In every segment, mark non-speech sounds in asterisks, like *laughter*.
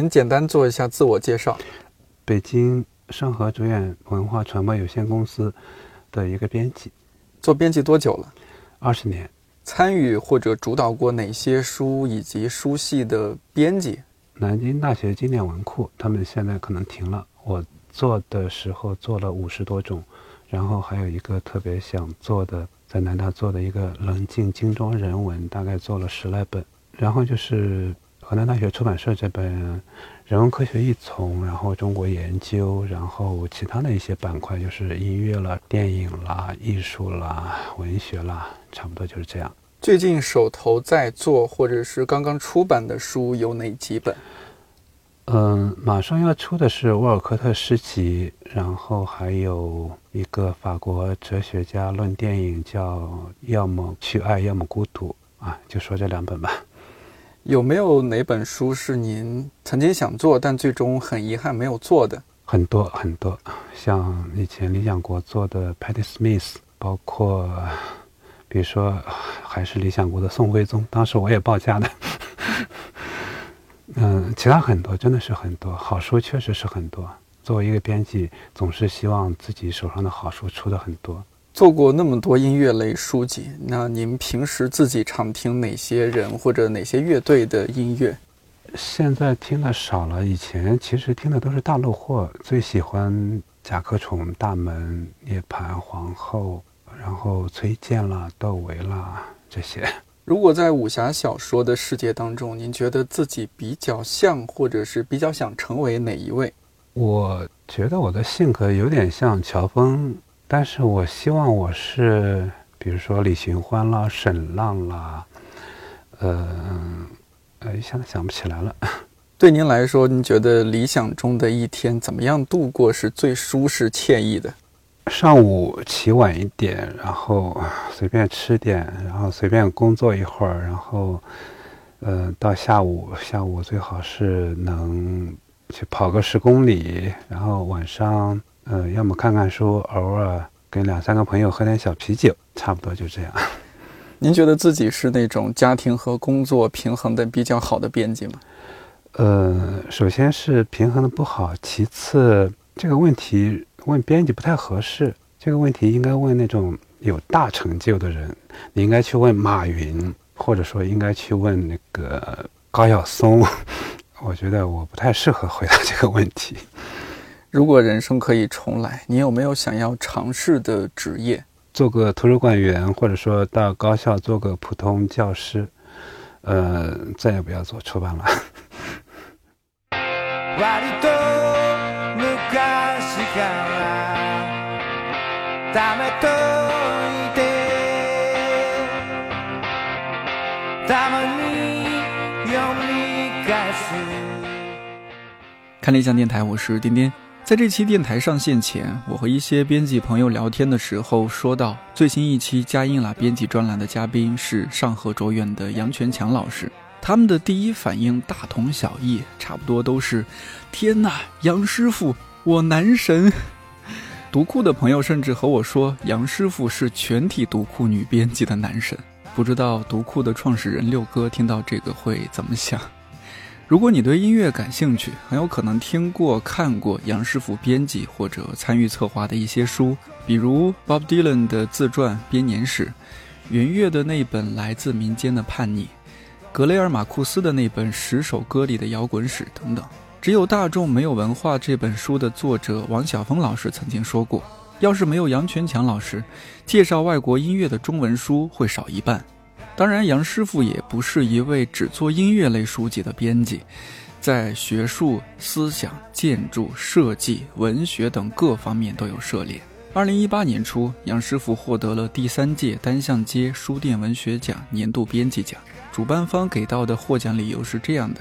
请简单做一下自我介绍。北京盛和主演文化传播有限公司的一个编辑，做编辑多久了？二十年。参与或者主导过哪些书以及书系的编辑？南京大学经典文库，他们现在可能停了。我做的时候做了五十多种，然后还有一个特别想做的，在南大做的一个冷静精装人文，大概做了十来本。然后就是河南大学出版社这本《人文科学一丛》，然后中国研究，然后其他的一些板块就是音乐了、电影啦、艺术啦、文学啦，差不多就是这样。最近手头在做或者是刚刚出版的书有哪几本？嗯，马上要出的是沃尔科特诗集，然后还有一个法国哲学家论电影，叫《要么去爱，要么孤独》啊，就说这两本吧。有没有哪本书是您曾经想做，但最终很遗憾没有做的？很多很多，像以前理想国做的 Patty Smith，包括。比如说，还是理想国的宋徽宗，当时我也报价的。*laughs* 嗯，其他很多，真的是很多好书，确实是很多。作为一个编辑，总是希望自己手上的好书出的很多。做过那么多音乐类书籍，那您平时自己常听哪些人或者哪些乐队的音乐？现在听的少了，以前其实听的都是大陆货，最喜欢甲壳虫、大门、涅槃、皇后。然后崔健啦、窦唯啦这些。如果在武侠小说的世界当中，您觉得自己比较像，或者是比较想成为哪一位？我觉得我的性格有点像乔峰，但是我希望我是，比如说李寻欢啦、沈浪啦，呃，呃，一下子想不起来了。对您来说，您觉得理想中的一天怎么样度过是最舒适惬意的？上午起晚一点，然后随便吃点，然后随便工作一会儿，然后，呃，到下午，下午最好是能去跑个十公里，然后晚上，呃，要么看看书，偶尔跟两三个朋友喝点小啤酒，差不多就这样。*laughs* 您觉得自己是那种家庭和工作平衡的比较好的编辑吗？呃，首先是平衡的不好，其次这个问题。问编辑不太合适，这个问题应该问那种有大成就的人。你应该去问马云，或者说应该去问那个高晓松。*laughs* 我觉得我不太适合回答这个问题。如果人生可以重来，你有没有想要尝试的职业？做个图书馆员，或者说到高校做个普通教师。呃，再也不要做出版了。*laughs* 看理想电台，我是丁丁。在这期电台上线前，我和一些编辑朋友聊天的时候，说到最新一期加印啦编辑专栏的嘉宾是上合卓远的杨全强老师。他们的第一反应大同小异，差不多都是：天哪，杨师傅，我男神！读库的朋友甚至和我说，杨师傅是全体读库女编辑的男神。不知道读库的创始人六哥听到这个会怎么想？如果你对音乐感兴趣，很有可能听过、看过杨师傅编辑或者参与策划的一些书，比如 Bob Dylan 的自传《编年史》，云月的那本《来自民间的叛逆》，格雷尔马库斯的那本《十首歌里的摇滚史》等等。只有大众没有文化这本书的作者王晓峰老师曾经说过：“要是没有杨全强老师，介绍外国音乐的中文书会少一半。”当然，杨师傅也不是一位只做音乐类书籍的编辑，在学术、思想、建筑、设计、文学等各方面都有涉猎。二零一八年初，杨师傅获得了第三届单向街书店文学奖年度编辑奖，主办方给到的获奖理由是这样的。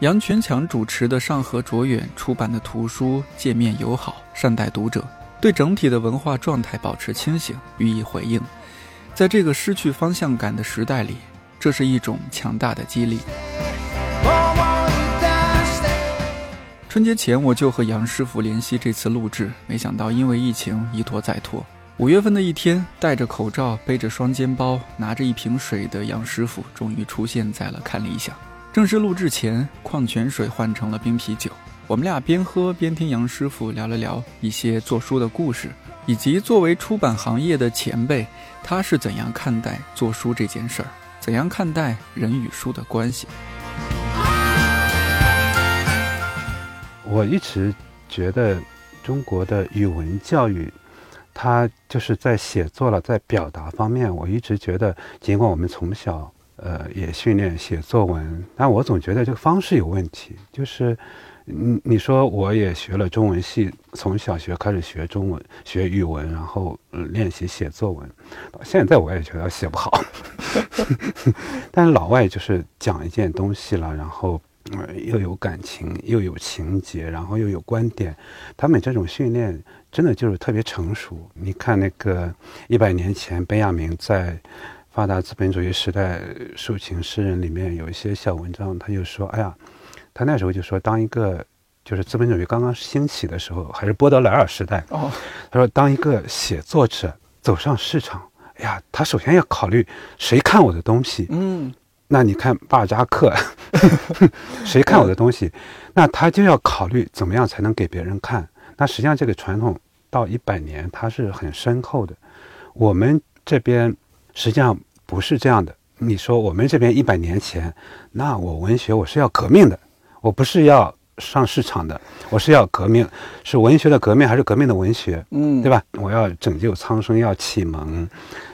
杨全强主持的上河卓远出版的图书界面友好，善待读者，对整体的文化状态保持清醒，予以回应。在这个失去方向感的时代里，这是一种强大的激励。春节前我就和杨师傅联系这次录制，没想到因为疫情一拖再拖。五月份的一天，戴着口罩、背着双肩包、拿着一瓶水的杨师傅终于出现在了看理想。正式录制前，矿泉水换成了冰啤酒。我们俩边喝边听杨师傅聊了聊一些做书的故事，以及作为出版行业的前辈，他是怎样看待做书这件事儿，怎样看待人与书的关系。我一直觉得中国的语文教育，它就是在写作了，在表达方面，我一直觉得，尽管我们从小呃也训练写作文，但我总觉得这个方式有问题，就是。你你说我也学了中文系，从小学开始学中文、学语文，然后练习写作文。现在我也觉得写不好，*laughs* 但是老外就是讲一件东西了，然后又有感情，又有情节，然后又有观点。他们这种训练真的就是特别成熟。你看那个一百年前，本雅明在《发达资本主义时代抒情诗人》里面有一些小文章，他就说：“哎呀。”他那时候就说，当一个就是资本主义刚刚兴起的时候，还是波德莱尔时代。哦，他说，当一个写作者走上市场，哎呀，他首先要考虑谁看我的东西。嗯，那你看巴尔扎克，*laughs* 谁看我的东西？那他就要考虑怎么样才能给别人看。那实际上这个传统到一百年，它是很深厚的。我们这边实际上不是这样的。你说我们这边一百年前，那我文学我是要革命的。我不是要上市场的，我是要革命，是文学的革命还是革命的文学？嗯，对吧？我要拯救苍生，要启蒙，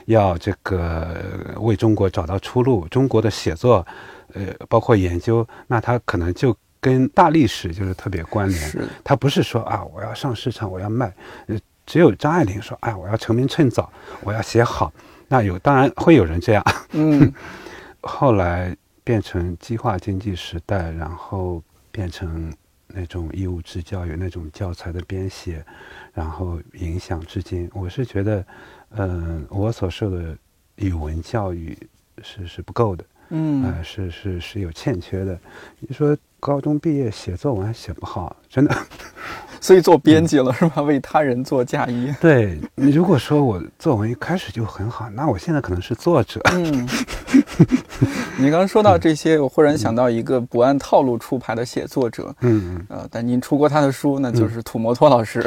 要这个为中国找到出路。中国的写作，呃，包括研究，那它可能就跟大历史就是特别关联。是，它不是说啊，我要上市场，我要卖。呃，只有张爱玲说，哎，我要成名趁早，我要写好。那有，当然会有人这样。嗯，*laughs* 后来。变成计划经济时代，然后变成那种义务制教育、那种教材的编写，然后影响至今。我是觉得，嗯，我所受的语文教育是是不够的，嗯，啊，是是是有欠缺的。你说高中毕业写作文还写不好，真的。所以做编辑了是吧？为他人做嫁衣。*laughs* 对你如果说我作文一开始就很好，那我现在可能是作者。嗯，你刚刚说到这些，我忽然想到一个不按套路出牌的写作者。嗯嗯。呃，但您出过他的书，那就是土摩托老师。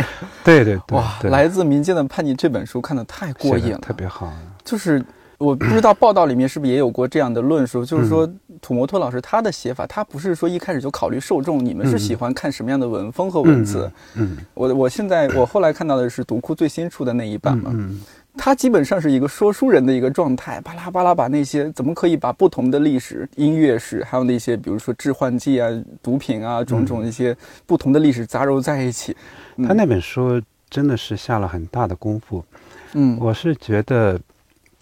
对对对。哇，来自民间的叛逆这本书看的太过瘾了，特别好。就是。我不知道报道里面是不是也有过这样的论述，就是说土摩托老师他的写法，他不是说一开始就考虑受众，你们是喜欢看什么样的文风和文字。嗯，我我现在我后来看到的是读库最新出的那一版嘛，他基本上是一个说书人的一个状态，巴拉巴拉把那些怎么可以把不同的历史、音乐史，还有那些比如说致幻剂啊、毒品啊种种一些不同的历史杂糅在一起。他那本书真的是下了很大的功夫。嗯，我是觉得。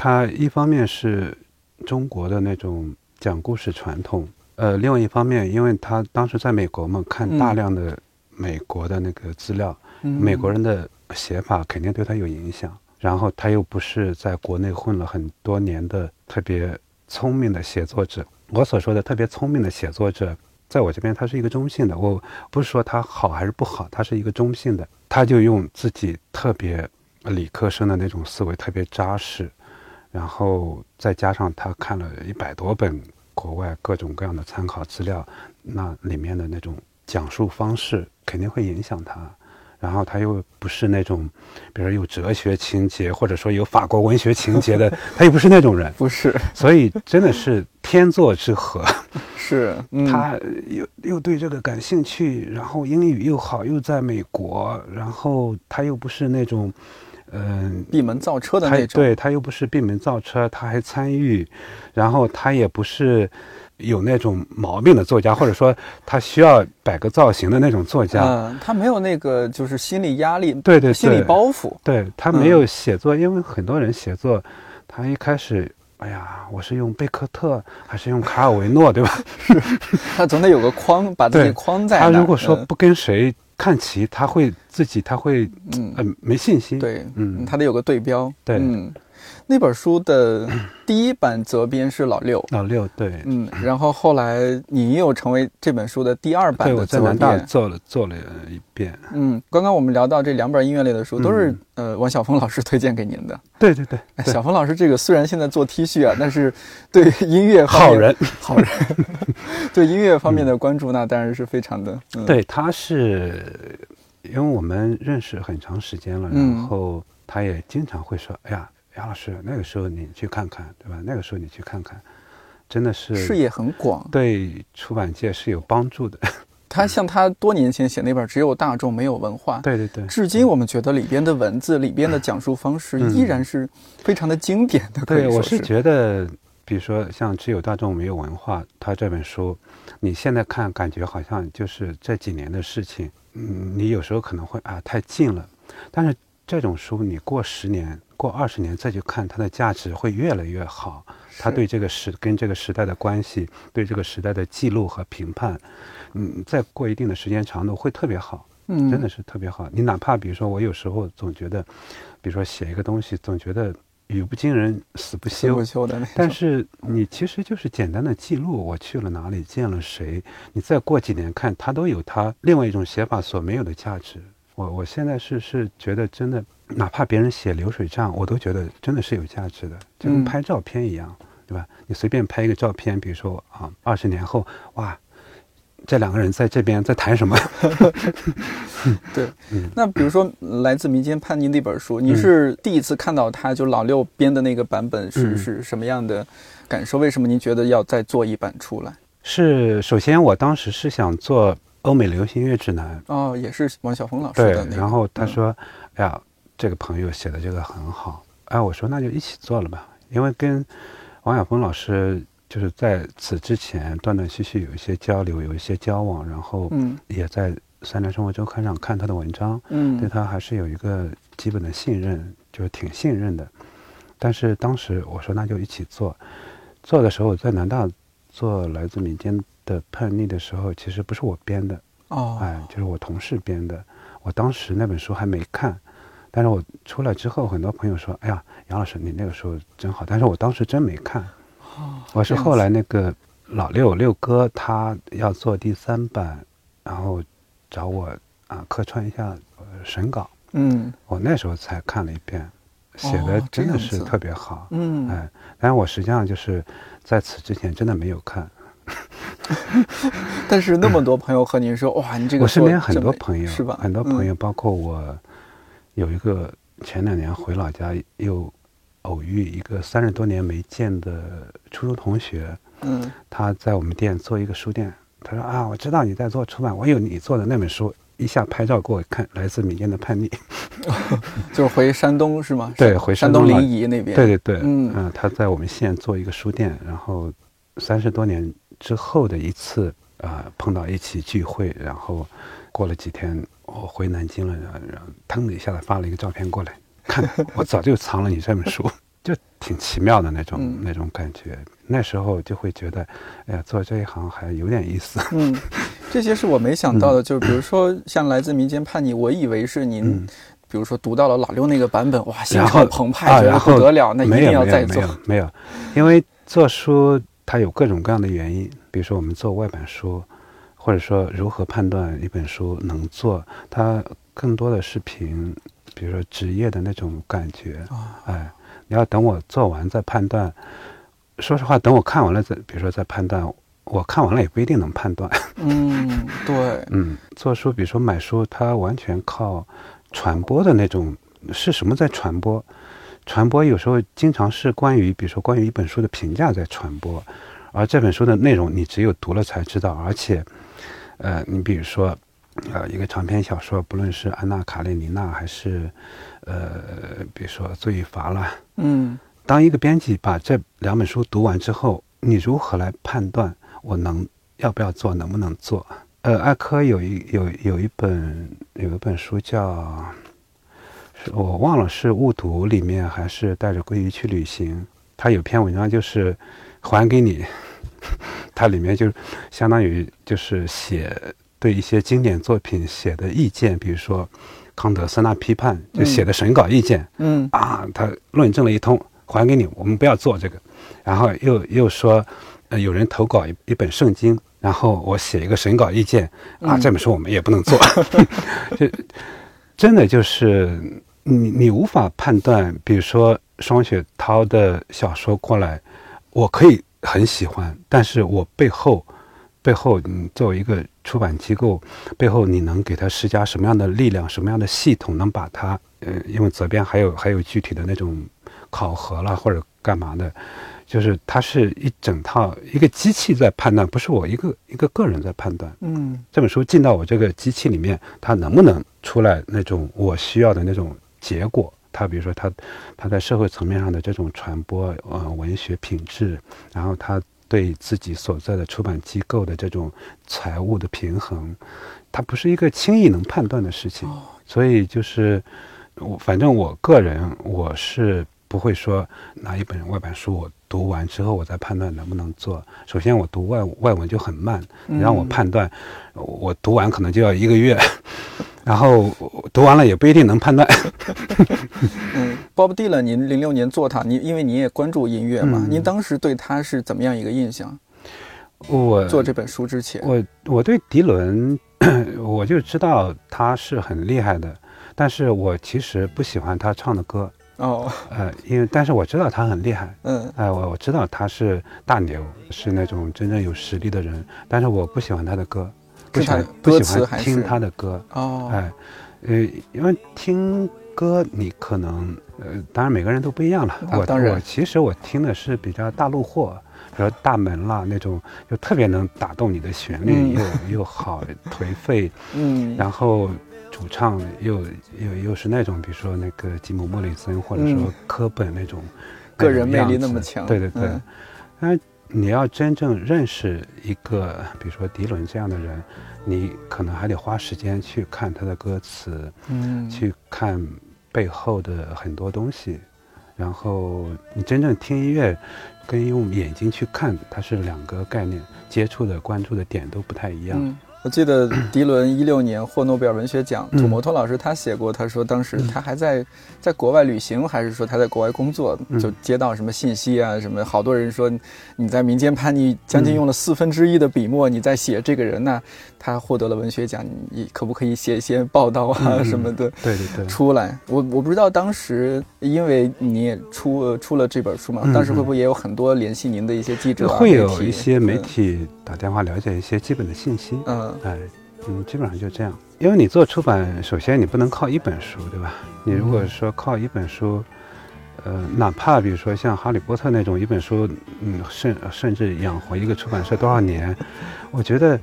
他一方面是中国的那种讲故事传统，呃，另外一方面，因为他当时在美国嘛，看大量的美国的那个资料，美国人的写法肯定对他有影响。然后他又不是在国内混了很多年的特别聪明的写作者。我所说的特别聪明的写作者，在我这边他是一个中性的，我不是说他好还是不好，他是一个中性的。他就用自己特别理科生的那种思维，特别扎实。然后再加上他看了一百多本国外各种各样的参考资料，那里面的那种讲述方式肯定会影响他。然后他又不是那种，比如有哲学情节或者说有法国文学情节的，*laughs* 他又不是那种人，不是。所以真的是天作之合。*laughs* 是，他又又对这个感兴趣，然后英语又好，又在美国，然后他又不是那种。嗯，闭门造车的那种，对他又不是闭门造车，他还参与，然后他也不是有那种毛病的作家，或者说他需要摆个造型的那种作家。嗯，他没有那个就是心理压力，对对，心理包袱。对他没有写作，因为很多人写作，他一开始，哎呀，我是用贝克特还是用卡尔维诺，对吧？是，*laughs* 他总得有个框，把自己框在。他如果说不跟谁。看齐，他会自己，他会嗯没信心。对，嗯，他得有个对标。对，嗯，那本书的第一版责编是老六，老六对，嗯，然后后来你又成为这本书的第二版对，的我在责南大编。做了做了一遍。嗯，刚刚我们聊到这两本音乐类的书，都是、嗯呃王晓峰老师推荐给您的。对对对，小峰老师这个虽然现在做 T 恤啊，但是对音乐好人，好人，对音乐方面的关注那当然是非常的。嗯、，对，他是因为我们认识很长时间了，嗯然后他也经常会说：“哎呀，杨老师，那个时候你去看看，对吧？那个时候你去看看，真的是视野很广。对出版界是有帮助的。*laughs* 他像他多年前写那本《只有大众没有文化》，对对对，至今我们觉得里边的文字、里边的讲述方式嗯依然是非常的经典的。对，我是觉得，比如说像《只有大众没有文化》，他这本书，你现在看感觉好像就是这几年的事情，嗯，你有时候可能会啊太近了，但是这种书你过十年、过二十年再去看，它的价值会越来越好。它对这个时跟这个时代的关系，对这个时代的记录和评判，嗯，再过一定的时间长度会特别好。嗯，真的是特别好。你哪怕比如说，我有时候总觉得，比如说写一个东西，总觉得语不惊人死不休死不。休的那种。但是你其实就是简单的记录我去了哪里，见了谁，你再过几年看，它都有它另外一种写法所没有的价值。我我现在是是觉得真的，哪怕别人写流水账，我都觉得真的是有价值的，就跟嗯拍照片一样，对吧？你随便拍一个照片，比如说啊，二十年后，哇，这两个人在这边在谈什么？*laughs* 对，*laughs* 嗯那比如说《来自民间叛逆》那本书，你是第一次看到他，就老六编的那个版本是、嗯是什么样的感受？为什么您觉得要再做一版出来？是，首先我当时是想做欧美流行乐指南，哦，也是王晓峰老师对的那，个。然后他嗯说，哎呀，这个朋友写的这个很好，哎，我说那就一起做了吧，因为跟王晓峰老师就是在此之前断断续续有一些交流，有一些交往，然后嗯。也在《三联生活周刊》上看他的文章，对嗯他还是有一个基本的信任，就是挺信任的。但是当时我说那就一起做，做的时候我在南大做来自民间的叛逆的时候，其实不是我编的，哦，哎，就是我同事编的。我当时那本书还没看，但是我出来之后，很多朋友说：“哎呀，杨老师你那个时候真好。”但是我当时真没看，哦我是后来那个老六六哥他要做第三版，然后找我啊客串一下呃审稿。嗯我那时候才看了一遍，写的真的是特别好。嗯，哎，但是我实际上就是在此之前真的没有看。*laughs* 但是那么多朋友和您说，哇，你这个我身边很多朋友，是吧？很多朋友，嗯包括我，有一个前两年回老家又偶遇一个三十多年没见的初中同学，嗯他在我们店做一个书店，他说啊，我知道你在做出版，我有你做的那本书，一下拍照给我看，来自民间的叛逆。*laughs* *laughs* 就是回山东是吗？对回山东临沂那边。对对对，嗯呃他在我们县做一个书店，然后三十多年之后的一次啊、呃碰到一起聚会，然后过了几天我回南京了，然后然后腾的一下子发了一个照片过来，看 *laughs* 我早就藏了你这本书，*laughs* 就挺奇妙的那种、嗯那种感觉。那时候就会觉得，哎呀，做这一行还有点意思。嗯，这些是我没想到的，就是比如说像来自民间叛逆，我以为是您，嗯比如说读到了老六那个版本，哇，心潮澎湃，啊，觉得不得了，那一没定要再做。有没有，因为做书它有各种各样的原因，比如说我们做外版书，或者说如何判断一本书能做，它更多的是凭，比如说职业的那种感觉，啊，哎，你要等我做完再判断。说实话，等我看完了再，比如说再判断，我看完了也不一定能判断。*laughs* 嗯，对，嗯，做书，比如说买书，它完全靠传播的那种，是什么在传播？传播有时候经常是关于，比如说关于一本书的评价在传播，而这本书的内容你只有读了才知道。而且，呃，你比如说，呃，一个长篇小说，不论是安娜·卡列尼娜还是，呃，比如说《罪与罚》啦，嗯当一个编辑把这两本书读完之后，你如何来判断我能要不要做，能不能做？呃，艾科有一有有一本有一本书叫，是我忘了是误读里面还是带着鲑鱼去旅行。他有篇文章就是还给你，*laughs* 它里面就相当于就是写对一些经典作品写的意见，比如说康德、三大批判，就写的审稿意见。嗯啊，他论证了一通，还给你，我们不要做这个。然后又又说，呃，有人投稿一一本圣经，然后我写一个审稿意见啊，这本书我们也不能做。*laughs* 就真的就是你你无法判断，比如说双雪涛的小说过来，我可以很喜欢，但是我背后背后你作为一个出版机构，背后你能给他施加什么样的力量，什么样的系统能把它呃，因为责编还有还有具体的那种考核了或者干嘛的。就是它是一整套一个机器在判断，不是我一个一个个人在判断。嗯，这本书进到我这个机器里面，它能不能出来那种我需要的那种结果？它比如说他他在社会层面上的这种传播，呃，文学品质，然后他对自己所在的出版机构的这种财务的平衡，它不是一个轻易能判断的事情。所以就是我反正我个人我是不会说拿一本外版书我。读完之后，我再判断能不能做。首先，我读外外文就很慢，你让我判断，我读完可能就要一个月，然后读完了也不一定能判断。*laughs* 嗯，Bob Dylan，您零六年做他，您因为您也关注音乐嘛，您当时对他是怎么样一个印象？我做这本书之前，我我对迪伦，我就知道他是很厉害的，但是我其实不喜欢他唱的歌。哦，呃，因为但是我知道他很厉害，嗯，哎，我我知道他是大牛，是那种真正有实力的人，但是我不喜欢他的歌，不喜欢不喜欢听他的歌，哦，哎，呃，因为听歌你可能，呃，当然每个人都不一样了，我当然，我其实我听的是比较大陆货，比如大门啦那种，就特别能打动你的旋律，又 *laughs* 又好颓废，嗯，然后。主唱又又又是那种，比如说那个吉姆·莫里森，或者说科本那种，个人魅力那么强。对对对。那你要真正认识一个，比如说迪伦这样的人，你可能还得花时间去看他的歌词，嗯，去看背后的很多东西。然后你真正听音乐，跟用眼睛去看，它是两个概念，接触的、关注的点都不太一样。我记得迪伦一六年获诺贝尔文学奖，土摩托老师他写过，他说当时他还在在国外旅行，还是说他在国外工作，就接到什么信息啊，什么好多人说你在民间叛逆，将近用了四分之一的笔墨，你在写这个人呢，他获得了文学奖，你可不可以写一些报道啊什么的？对对对，出来，我我不知道当时因为你也出出了这本书嘛，当时会不会也有很多联系您的一些记者？会有一些媒体打电话了解一些基本的信息。嗯。哎，嗯，基本上就这样。因为你做出版，首先你不能靠一本书，对吧？你如果说靠一本书，呃，哪怕比如说像《哈利波特》那种一本书，嗯，甚甚至养活一个出版社多少年，*laughs* 我觉得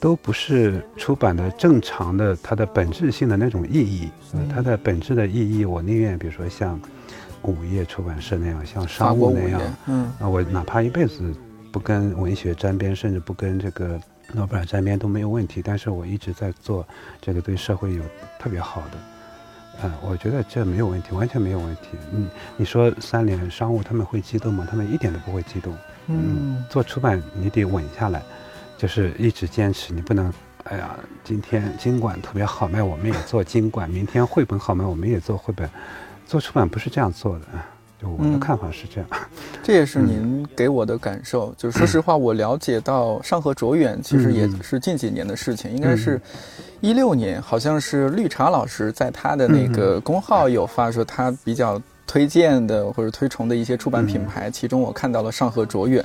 都不是出版的正常的它的本质性的那种意义。它的本质的意义，我宁愿比如说像午夜出版社那样，像商务那样，嗯，啊，我哪怕一辈子不跟文学沾边，甚至不跟这个。诺贝尔沾边都没有问题，但是我一直在做这个对社会有特别好的，嗯，我觉得这没有问题，完全没有问题。嗯你说三联商务他们会激动吗？他们一点都不会激动。嗯，做出版你得稳下来，就是一直坚持，你不能，哎呀，今天经管特别好卖，我们也做经管；明天绘本好卖，我们也做绘本。做出版不是这样做的。就我的看法是这样，这也是您给我的感受。就是说实话，我了解到上河卓远其实也是近几年的事情，应该是一六年，好像是绿茶老师在他的那个公号有发说他比较推荐的或者推崇的一些出版品牌，其中我看到了上河卓远。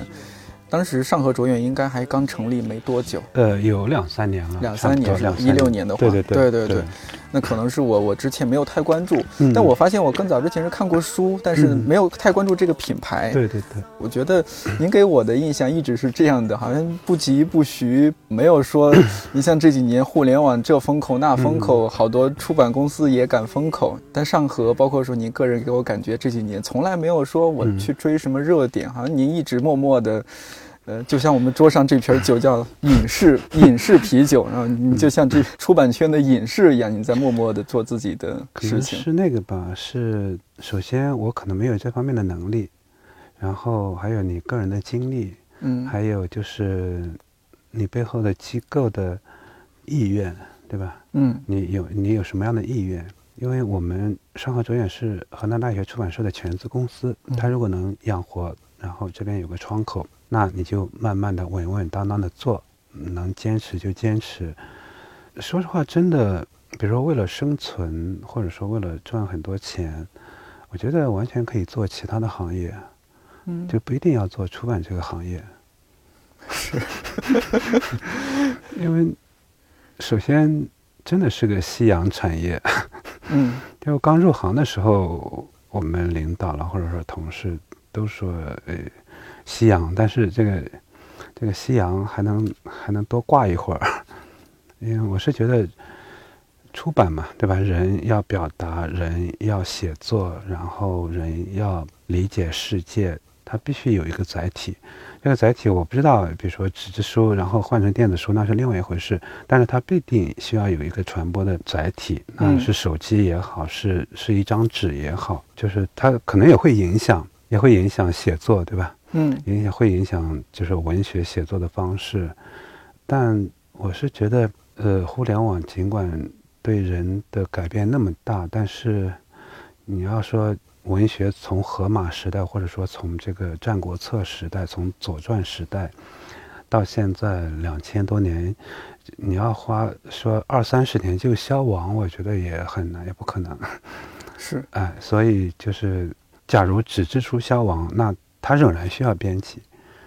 当时上合卓远应该还刚成立没多久，呃，有两三年了，两三年，一六年的话，对对对对对，那可能是我我之前没有太关注，但我发现我更早之前是看过书，但是没有太关注这个品牌。对对对，我觉得您给我的印象一直是这样的，好像不疾不徐，没有说 *laughs* 你像这几年互联网这风口那风口，好多出版公司也赶风口，但上合包括说您个人给我感觉这几年从来没有说我去追什么热点，好像您一直默默的。呃，就像我们桌上这瓶酒叫隐士隐士啤酒，然后你就像这出版圈的隐士一样，你在默默的做自己的事情。是那个吧？是首先我可能没有这方面的能力，然后还有你个人的经历，嗯，还有就是你背后的机构的意愿，对吧？嗯，你有你有什么样的意愿？因为我们上河卓远是河南大学出版社的全资公司，它如果能养活，然后这边有个窗口，那你就慢慢的稳稳当当的做，能坚持就坚持。说实话，真的，比如说为了生存，或者说为了赚很多钱，我觉得完全可以做其他的行业，嗯，就不一定要做出版这个行业。是，*laughs* 因为首先真的是个夕阳产业。嗯，就刚入行的时候，我们领导了或者说同事都说，呃，夕阳，但是这个这个夕阳还能还能多挂一会儿。因为我是觉得出版嘛，对吧？人要表达，人要写作，然后人要理解世界，它必须有一个载体。这个载体我不知道，比如说纸质书，然后换成电子书，那是另外一回事。但是它必定需要有一个传播的载体，那是手机也好，是是一张纸也好，就是它可能也会影响，也会影响写作，对吧？嗯，影响会影响就是文学写作的方式。但我是觉得，呃，互联网尽管对人的改变那么大，但是你要说。文学从荷马时代，或者说从这个《战国策》时代，从《左传》时代，到现在两千多年，你要花说二三十年就消亡，我觉得也很难，也不可能。是，哎，所以就是，假如纸质书消亡，那它仍然需要编辑，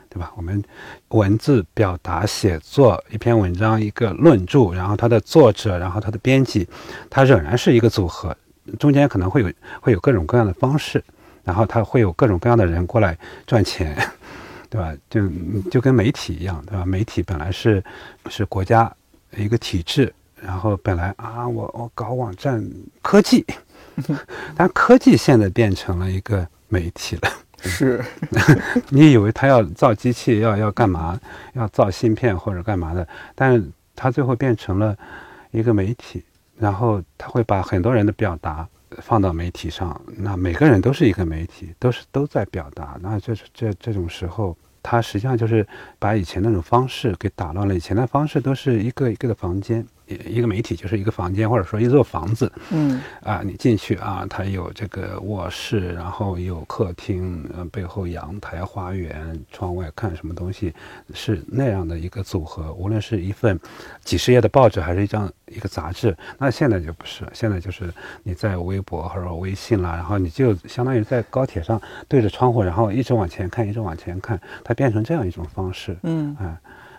对吧？我们文字表达、写作一篇文章、一个论著，然后它的作者，然后它的编辑，它仍然是一个组合。中间可能会有会有各种各样的方式，然后他会有各种各样的人过来赚钱，对吧？就就跟媒体一样，对吧？媒体本来是是国家一个体制，然后本来啊，我我搞网站科技，*laughs* 但科技现在变成了一个媒体了。是，*laughs* 你以为他要造机器，要要干嘛？要造芯片或者干嘛的？但是他最后变成了一个媒体。然后他会把很多人的表达放到媒体上，那每个人都是一个媒体，都是都在表达。那这这这种时候，他实际上就是把以前那种方式给打乱了。以前的方式都是一个一个的房间。一个媒体就是一个房间，或者说一座房子。嗯，啊，你进去啊，它有这个卧室，然后有客厅，呃，背后阳台、花园，窗外看什么东西，是那样的一个组合。无论是一份几十页的报纸，还是一张一个杂志，那现在就不是，现在就是你在微博或者微信啦，然后你就相当于在高铁上对着窗户，然后一直往前看，一直往前看，它变成这样一种方式。嗯，啊，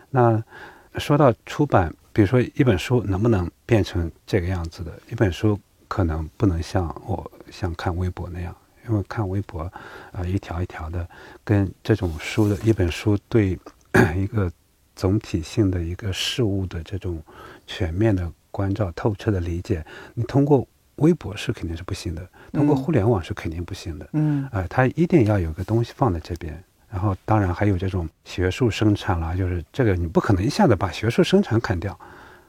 那说到出版。比如说，一本书能不能变成这个样子的？一本书可能不能像我像看微博那样，因为看微博，啊，一条一条的，跟这种书的一本书对 *coughs* 一个总体性的一个事物的这种全面的关照、透彻的理解，你通过微博是肯定是不行的，通过互联网是肯定不行的。嗯，啊，它一定要有个东西放在这边。然后，当然还有这种学术生产啦，就是这个你不可能一下子把学术生产砍掉，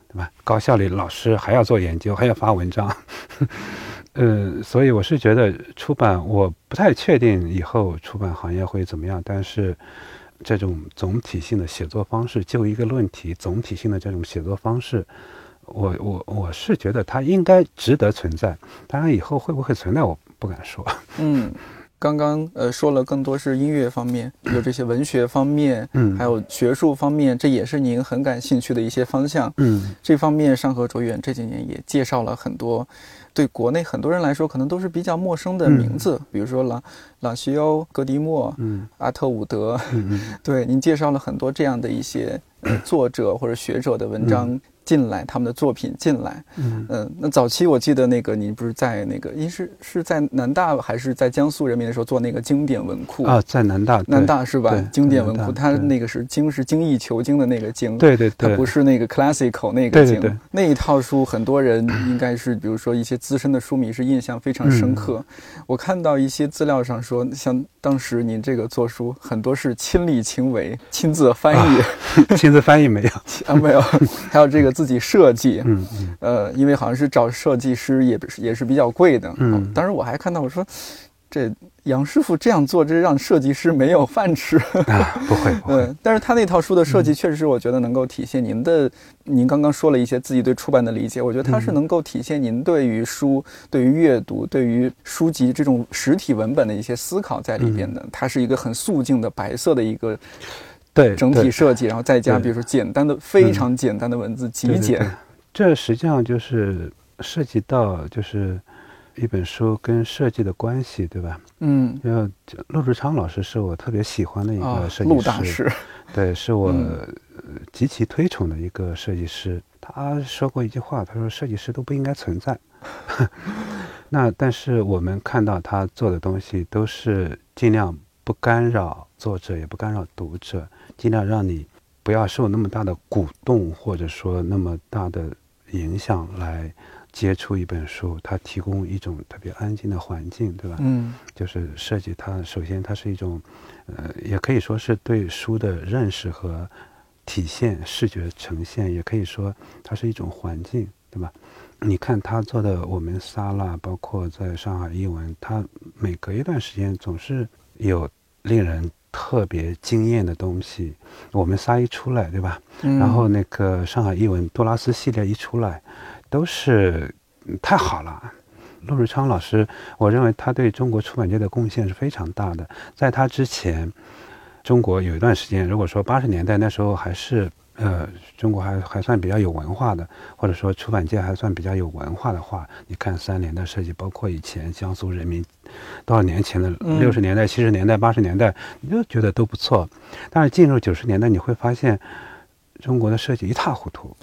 对吧？高校里老师还要做研究，还要发文章，*laughs* 呃，所以我是觉得出版，我不太确定以后出版行业会怎么样，但是这种总体性的写作方式，就一个论题，总体性的这种写作方式，我我我是觉得它应该值得存在。当然，以后会不会存在，我不敢说。嗯。刚刚呃说了更多是音乐方面，*coughs* 有这些文学方面，嗯，还有学术方面，这也是您很感兴趣的一些方向，嗯，这方面上河卓远这几年也介绍了很多，对国内很多人来说可能都是比较陌生的名字，比如说朗朗西欧、格迪莫，嗯，阿特伍德，嗯对，您介绍了很多这样的一些作者或者学者的文章。进来，他们的作品进来，嗯那早期我记得那个，您不是在那个，您是是在南大还是在江苏人民的时候做那个经典文库啊？在南大，南大是吧？经典文库，它那个是精是精益求精的那个精，对对对，它不是那个 classical 那个精。那一套书，很多人应该是，比如说一些资深的书迷是印象非常深刻。我看到一些资料上说，像当时您这个做书，很多是亲力亲为，亲自翻译，亲自翻译没有 *laughs* 啊？没有，还有这个自己设计。嗯嗯，呃，因为好像是找设计师也也是比较贵的。嗯，当时我还看到我说，这杨师傅这样做，这让设计师没有饭吃 *laughs* 啊！不会，不会。但是他那套书的设计，确实是我觉得能够体现您的。您刚刚说了一些自己对出版的理解，我觉得它是能够体现您对于书、对于阅读、对于书籍这种实体文本的一些思考在里边的。它是一个很素净的白色的一个对整体设计，然后再加比如说简单的、非常简单的文字，极简。这实际上就是涉及到就是。一本书跟设计的关系，对吧？嗯，因为陆志昌老师是我特别喜欢的一个设计师，陆大师，对，是我极其推崇的一个设计师。他说过一句话，他说设计师都不应该存在。*laughs* 那但是我们看到他做的东西都是尽量不干扰作者，也不干扰读者，尽量让你不要受那么大的鼓动，或者说那么大的影响来。接触一本书，它提供一种特别安静的环境，对吧？嗯，就是设计它，首先它是一种，呃，也可以说是对书的认识和体现、视觉呈现，也可以说它是一种环境，对吧？你看他做的我们沙拉，包括在上海译文，他每隔一段时间总是有令人特别惊艳的东西。我们仨一出来，对吧？然后那个上海译文杜拉斯系列一出来。都是太好了，陆日昌老师，我认为他对中国出版界的贡献是非常大的。在他之前，中国有一段时间，如果说八十年代那时候还是呃，中国还还算比较有文化的，或者说出版界还算比较有文化的话，你看三联的设计，包括以前江苏人民多少年前的六十年代、七十年代、八十年代，你就觉得都不错。但是进入九十年代，你会发现中国的设计一塌糊涂。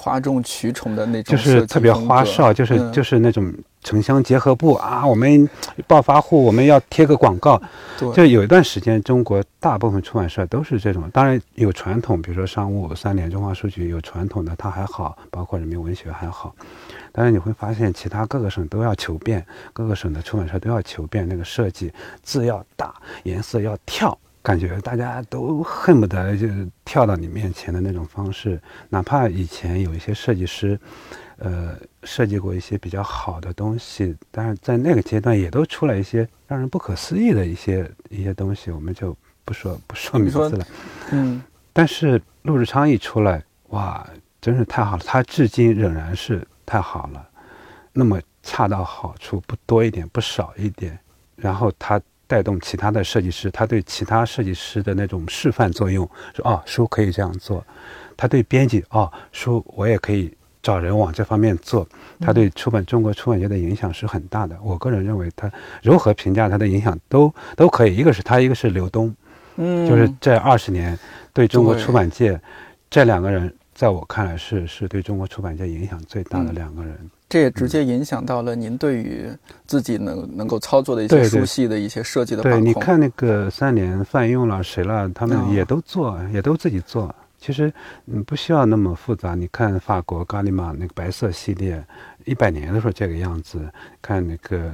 哗众取宠的那种，就是特别花哨，就是就是那种城乡结合部啊，我们暴发户，我们要贴个广告。就有一段时间，中国大部分出版社都是这种，当然有传统，比如说商务、三联、中华书局有传统的，它还好，包括人民文学还好。但是你会发现，其他各个省都要求变，各个省的出版社都要求变，那个设计字要大，颜色要跳。感觉大家都恨不得就跳到你面前的那种方式，哪怕以前有一些设计师，呃，设计过一些比较好的东西，但是在那个阶段也都出来一些让人不可思议的一些一些东西，我们就不说不说名字了。嗯，但是陆志昌一出来，哇，真是太好了，他至今仍然是太好了，那么恰到好处，不多一点，不少一点，然后他。带动其他的设计师，他对其他设计师的那种示范作用，说哦，书可以这样做。他对编辑，哦，书我也可以找人往这方面做。他对出版中国出版界的影响是很大的。我个人认为，他如何评价他的影响都都可以。一个是他，一个是刘东，嗯，就是这二十年对中国出版界，这两个人在我看来是是对中国出版界影响最大的两个人。这也直接影响到了您对于自己能能够操作的一些书系的一些设计的对，你看那个三联泛用了谁了，他们也都做，也都自己做。其实嗯不需要那么复杂。你看法国伽利玛那个白色系列，一百年的时候这个样子。看那个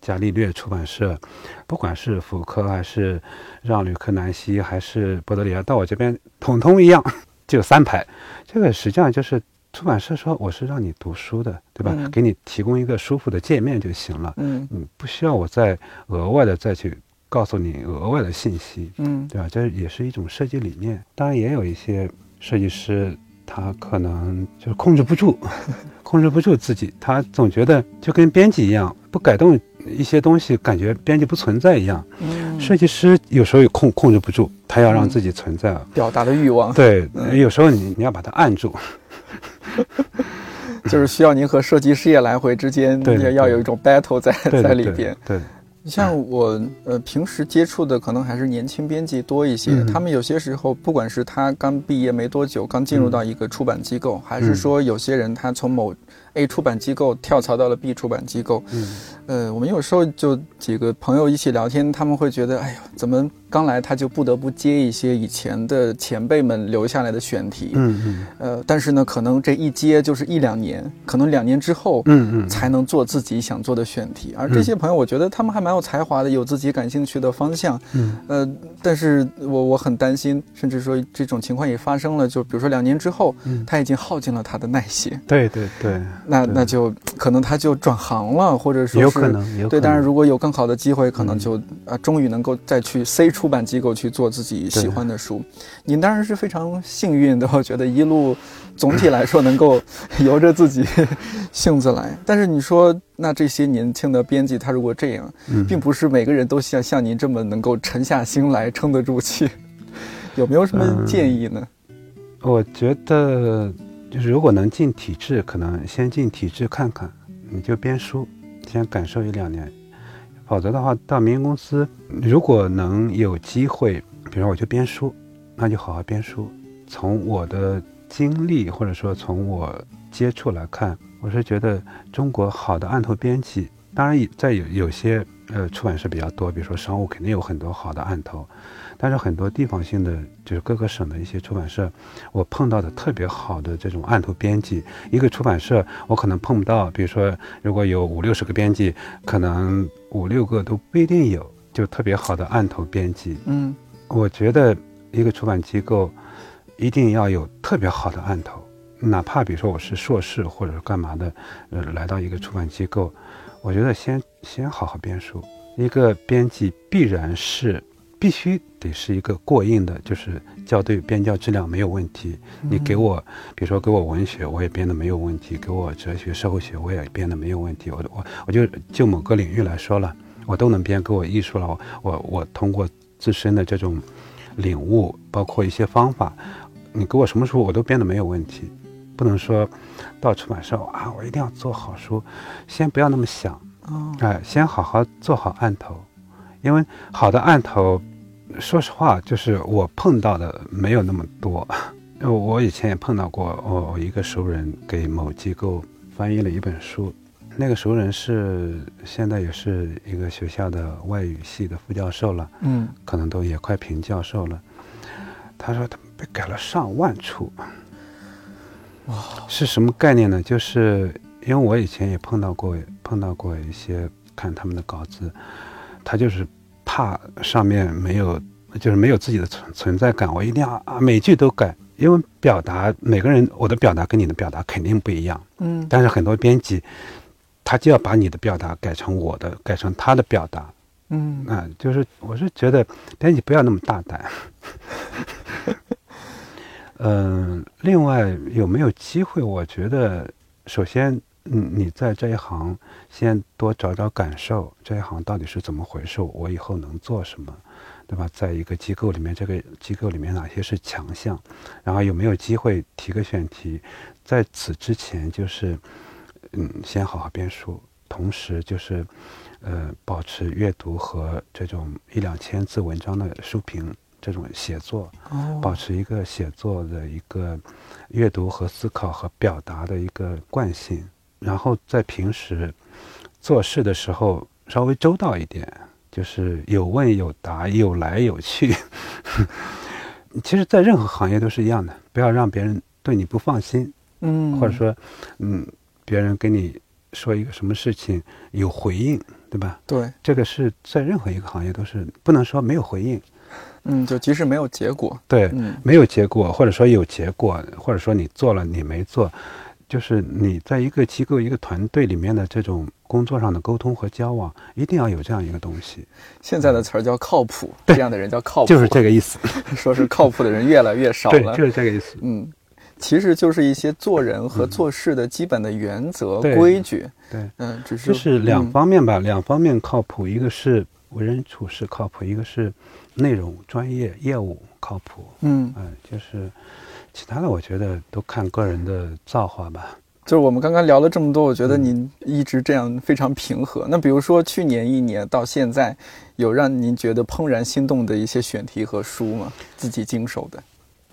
伽利略出版社，不管是福柯还是让吕克南希还是波德里亚，到我这边统统一样，*laughs* 就三排。这个实际上就是。出版社说：“我是让你读书的，对吧？给你提供一个舒服的界面就行了。嗯，嗯，不需要我再额外的再去告诉你额外的信息。嗯，对吧？这也是一种设计理念。当然，也有一些设计师，他可能就是控制不住，*laughs* 控制不住自己，他总觉得就跟编辑一样，不改动一些东西，感觉编辑不存在一样。嗯，设计师有时候也控控制不住，他要让自己存在，表达的欲望。对，有时候你你要把它按住。” *laughs* 就是需要您和设计事业来回之间也要有一种 battle 在在里边。对，你像我呃平时接触的可能还是年轻编辑多一些，他们有些时候不管是他刚毕业没多久，刚进入到一个出版机构，还是说有些人他从某 A 出版机构跳槽到了 B 出版机构，嗯，呃，我们有时候就几个朋友一起聊天，他们会觉得，哎呦，怎么？刚来他就不得不接一些以前的前辈们留下来的选题，嗯嗯，呃，但是呢，可能这一接就是一两年，可能两年之后，嗯嗯，才能做自己想做的选题。而这些朋友，我觉得他们还蛮有才华的，有自己感兴趣的方向，嗯，呃，但是我我很担心，甚至说这种情况也发生了，就比如说两年之后，他已经耗尽了他的耐心。对对对。那那就可能他就转行了，或者说有可能，有对。但是如果有更好的机会，可能就啊，终于能够再去 C 出版机构去做自己喜欢的书。您当然是非常幸运的，我觉得一路总体来说能够由着自己 *laughs* 性子来。但是你说，那这些年轻的编辑，他如果这样，并不是每个人都像像您这么能够沉下心来撑得住气。*laughs* 有没有什么建议呢？我觉得，就是如果能进体制，可能先进体制看看，你就编书，先感受一两年。否则的话，到民营公司，如果能有机会，比如说我就编书，那就好好编书。从我的经历或者说从我接触来看，我是觉得中国好的案头编辑，当然在有有些呃出版社比较多，比如说商务肯定有很多好的案头。但是很多地方性的，就是各个省的一些出版社，我碰到的特别好的这种案头编辑，一个出版社我可能碰不到。比如说，如果有五六十个编辑，可能五六个都不一定有，就特别好的案头编辑。嗯，我觉得一个出版机构一定要有特别好的案头，哪怕比如说我是硕士或者是干嘛的，呃，来到一个出版机构，我觉得先先好好编书。一个编辑必然是。必须得是一个过硬的，就是校对编校质量没有问题。你给我，比如说给我文学，我也编的没有问题；给我哲学、社会学，我也编的没有问题。我我我就就某个领域来说了，我都能编。给我艺术了，我我我通过自身的这种领悟，包括一些方法，你给我什么书，我都编的没有问题。不能说到出版社啊，我一定要做好书，先不要那么想，哎，先好好做好案头。因为好的案头，说实话，就是我碰到的没有那么多。*laughs* 我以前也碰到过，我一个熟人给某机构翻译了一本书，那个熟人是现在也是一个学校的外语系的副教授了，嗯，可能都也快评教授了。他说他被改了上万处，哇，是什么概念呢？就是因为我以前也碰到过，碰到过一些看他们的稿子，他就是。怕上面没有，就是没有自己的存存在感，我一定要啊每句都改，因为表达每个人我的表达跟你的表达肯定不一样，嗯，但是很多编辑，他就要把你的表达改成我的，改成他的表达，嗯，啊，就是我是觉得编辑不要那么大胆，嗯，*laughs* 另外有没有机会？我觉得首先。嗯，你在这一行先多找找感受，这一行到底是怎么回事？我以后能做什么，对吧？在一个机构里面，这个机构里面哪些是强项？然后有没有机会提个选题？在此之前，就是嗯，先好好编书，同时就是呃，保持阅读和这种一两千字文章的书评这种写作，保持一个写作的一个阅读和思考和表达的一个惯性。然后在平时做事的时候稍微周到一点，就是有问有答，有来有去。*laughs* 其实，在任何行业都是一样的，不要让别人对你不放心，嗯，或者说，嗯，别人跟你说一个什么事情有回应，对吧？对，这个是在任何一个行业都是不能说没有回应。嗯，就即使没有结果，对，没有结果，或者说有结果，或者说你做了你没做。就是你在一个机构、一个团队里面的这种工作上的沟通和交往，一定要有这样一个东西。现在的词儿叫靠谱，这样的人叫靠谱，就是这个意思。*laughs* 说是靠谱的人越来越少了，就是这个意思。嗯，其实就是一些做人和做事的基本的原则规矩。对，嗯，只是就是两方面吧，两方面靠谱，一个是为人处事靠谱，一个是内容专业业务靠谱。嗯，嗯，就是。其他的我觉得都看个人的造化吧。就是我们刚刚聊了这么多，我觉得您一直这样非常平和。那比如说去年一年到现在，有让您觉得怦然心动的一些选题和书吗？自己经手的？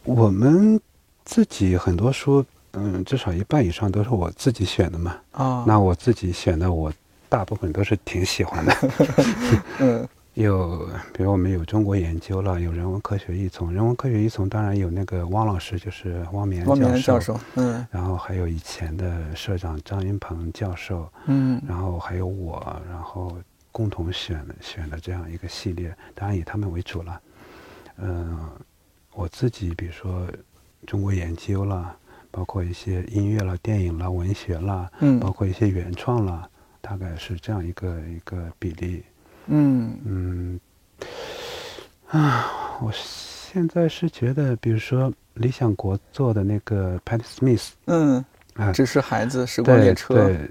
我们自己很多书，嗯，至少一半以上都是我自己选的嘛。啊，那我自己选的，我大部分都是挺喜欢的。*laughs* 嗯。有，比如我们有中国研究了，有人文科学一丛，人文科学一丛当然有那个汪老师，就是汪绵教授，嗯，然后还有以前的社长张云鹏教授，嗯，然后还有我，然后共同选选的这样一个系列，当然以他们为主了，嗯，我自己比如说中国研究了，包括一些音乐了、电影了、文学了，嗯。包括一些原创了，大概是这样一个一个比例。嗯。嗯，啊，我现在是觉得，比如说理想国做的那个 Patti Smith，嗯，啊，只是孩子，时光列对车，对，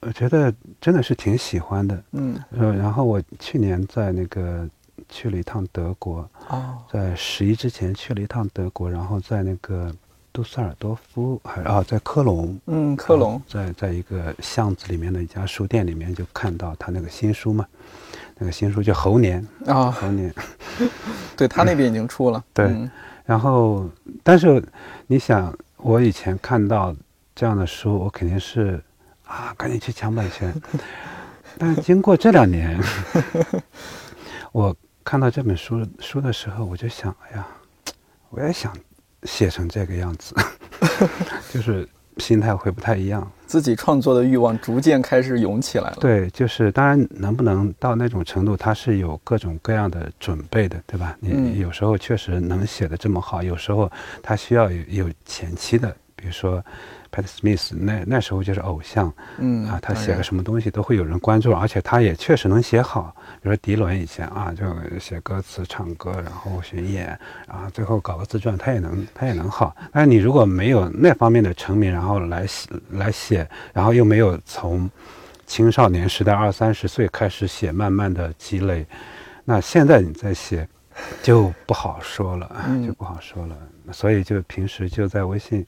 我觉得真的是挺喜欢的。嗯。呃，然后我去年在那个去了一趟德国，哦，在十一之前去了一趟德国，然后在那个杜塞尔多夫，还啊，在科隆，嗯，科隆，在在一个巷子里面的一家书店里面就看到他那个新书嘛，那个新书叫《猴年》，啊，猴年。*laughs* 对他那边已经出了，*laughs* 对。嗯。然后，但是你想，我以前看到这样的书，我肯定是啊，赶紧去抢版权。*laughs* 但经过这两年，我看到这本书书的时候，我就想，哎呀，我也想写成这个样子，就是心态会不太一样。自己创作的欲望逐渐开始涌起来了，，对，就是当然能不能到那种程度，它是有各种各样的准备的，对吧？你嗯有时候确实能写的这么好，有时候它需要有有前期的，比如说 Pat Smith 那那时候就是偶像嗯啊，他写个什么东西都会有人关注，而且他也确实能写好。比如说迪伦以前啊，就写歌词、唱歌，然后巡演啊，最后搞个自传，他也能他也能好。但是你如果没有那方面的成名，然后来写来写，然后又没有从青少年时代二三十岁开始写，慢慢的积累，那现在你再写就不好说了，嗯就不好说了。所以就平时就在微信，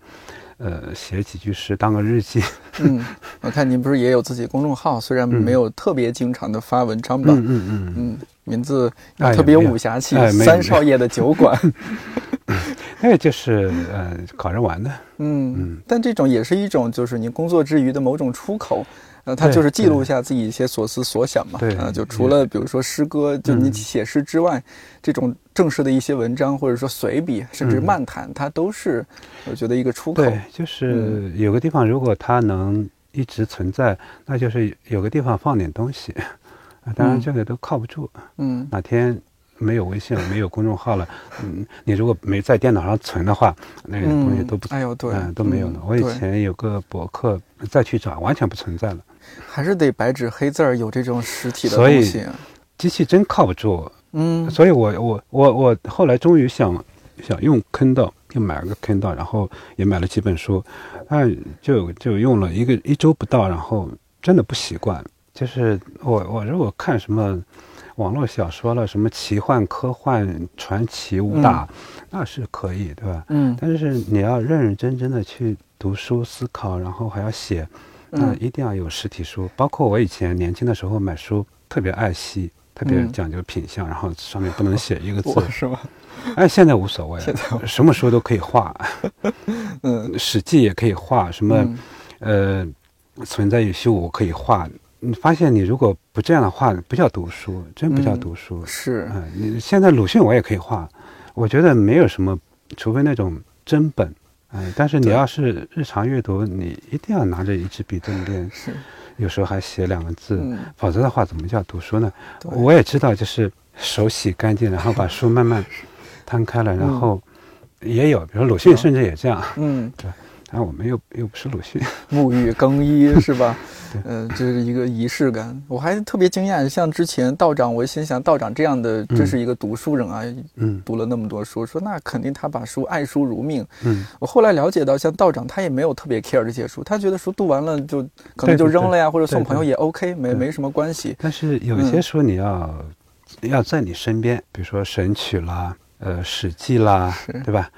呃，写几句诗当个日记。*laughs* 嗯，我看您不是也有自己公众号，虽然嗯没有特别经常的发文章吧，嗯嗯嗯，嗯，名字哎特别有武侠气，三少爷的酒馆，*laughs* 那个就是呃搞着玩的。嗯嗯，但这种也是一种就是您工作之余的某种出口。呃，他就是记录一下自己一些所思所想嘛。对啊，就除了比如说诗歌，就你嗯写诗之外，这种正式的一些文章，或者说随笔，甚至嗯漫谈，它都是我觉得一个出口。对，就是有个地方，如果它能一直存在，那就是有个地方放点东西。*laughs* 啊当然，嗯这个都靠不住。嗯哪天没有微信了，没有公众号了，嗯，你如果没在电脑上存的话，那个东西都不，哎呦，对，嗯，都没有了嗯。我以前有个博客，再去找，完全不存在了。还是得白纸黑字儿有这种实体的所以东西。机器真靠不住，嗯所以我我我我后来终于想想用 Kindle，就买了个 Kindle，然后也买了几本书，但就就用了一个一周不到，然后真的不习惯。就是我我如果看什么网络小说了，什么奇幻、科幻、传奇、武打，那是可以，对吧？嗯但是你要认认真真的去读书、思考，然后还要写，那嗯一定要有实体书。包括我以前年轻的时候买书，特别爱惜，特别嗯讲究品相，然后上面不能写一个字。我是吗？*laughs* 哎，现在无所谓 *laughs* 现在，什么书都可以画，*laughs* 嗯《史记》也可以画，什么、嗯呃，存在与虚无可以画。你发现你如果不这样的话，不叫读书，真不叫嗯读书。是嗯，你现在鲁迅我也可以画，我觉得没有什么，除非那种真本。哎，但是你要是日常阅读，你一定要拿着一支笔在那边，是，有时候还写两个字，嗯否则的话怎么叫读书呢？我也知道，就是手洗干净，然后把书慢慢 *laughs* 摊开了，然后也有，比如鲁迅甚至也这样，*laughs* 嗯，但我们又又不是鲁迅。*laughs* 沐浴更衣 *laughs* 是吧对？呃，这是一个仪式感。我还特别惊讶，像之前道长，我心想道长这样的，这是一个读书人啊，嗯读了那么多书，说那肯定他把书爱书如命。嗯，我后来了解到，像道长他也没有特别 care 这些书，他觉得书读完了就可能就扔了呀，或者送朋友也 OK，没对没什么关系。但是有一些嗯书你要、要在你身边，比如说《神曲》啦，呃，《史记》啦，是对吧？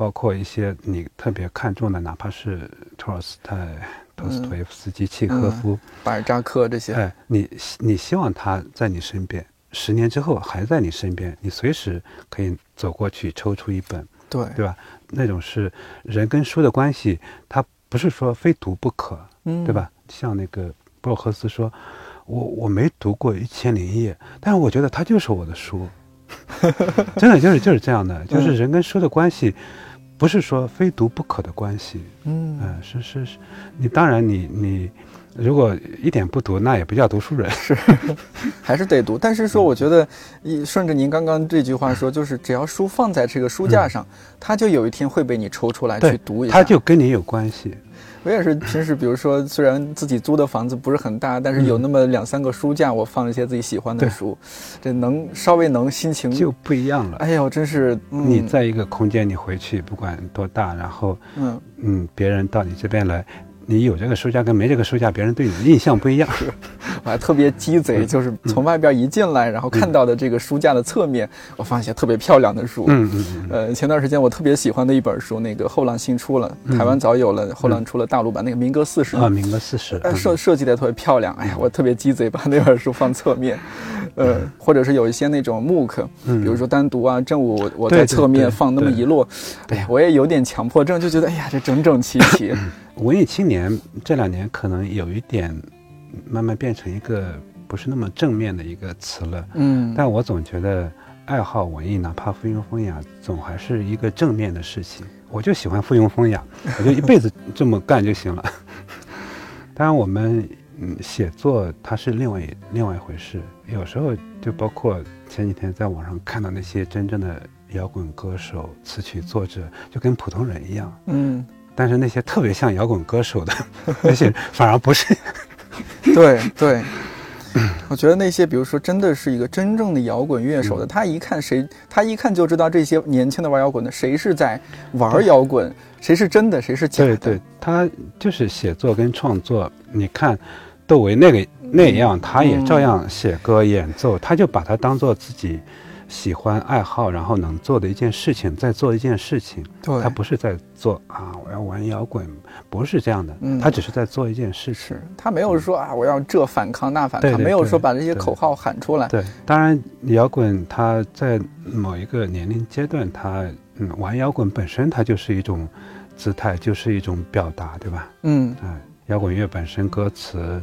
包括一些你特别看重的，哪怕是托尔斯泰、托斯托耶夫斯基、契诃夫，巴尔扎克这些，哎，你你希望他在你身边，十年之后还在你身边，你随时可以走过去抽出一本，对，对吧？那种是人跟书的关系，他不是说非读不可，嗯，对？吧？像那个博尔赫斯说，我我没读过《一千零一夜》，但是我觉得它就是我的书，*laughs* 真的就是就是这样的，就是人跟书的关系，不是说非读不可的关系，嗯嗯、是是是，你当然你你如果一点不读，那也不叫读书人。*laughs* 是，还是得读。但是说，我觉得，一顺着您刚刚这句话说，*laughs* 就是只要书放在这个书架上，它就有一天会被你抽出来去读一下。它就跟你有关系。我也是平时，比如说，虽然自己租的房子不是很大，但是有那么两三个书架，我放一些自己喜欢的书，这能稍微能心情就不一样了。哎呦，真是你在一个空间，你回去不管多大，然后嗯嗯，别人到你这边来。你有这个书架跟没这个书架，别人对你的印象不一样。*laughs* 我还特别鸡贼，就是从外边一进来，然后看到的这个书架的侧面，我放一些特别漂亮的书。嗯嗯嗯。呃，前段时间我特别喜欢的一本书，那个后浪新出了，台湾早有了，后浪出了大陆版，那个《民歌四十》啊，《民歌四十》设设计的特别漂亮。哎呀，我特别鸡贼，把那本书放侧面。呃，或者是有一些那种木刻，比如说单独啊，正午我在侧面放那么一摞，哎呀，我也有点强迫症，就觉得哎呀，这整整齐齐。*coughs* 文艺青年这两年可能有一点慢慢变成一个不是那么正面的一个词了，嗯，但我总觉得爱好文艺，哪怕附庸风雅，总还是一个正面的事情。我就喜欢附庸风雅，我就一辈子这么干就行了。当然，我们嗯写作它是另外另外一回事，有时候就包括前几天在网上看到那些真正的摇滚歌手、词曲作者，就跟普通人一样，嗯。但是那些特别像摇滚歌手的 *laughs* 那些反而不是。对对，我觉得那些比如说真的是一个真正的摇滚乐手的，他一看谁，他一看就知道这些年轻的玩摇滚的谁是在玩摇滚，谁是真的，谁是假的。对对，他就是写作跟创作。你看窦唯那个那样，他也照样写歌演奏，他就把它当做自己。喜欢爱好，然后能做的一件事情，在做一件事情。对，他不是在做啊，我要玩摇滚，不是这样的。嗯，他只是在做一件事情。他没有说啊，我要这反抗那反抗，没有说把这些口号喊出来。对，当然摇滚，他在某一个年龄阶段，他嗯，玩摇滚本身，它就是一种姿态，就是一种表达，对吧？嗯，哎，摇滚乐本身歌词。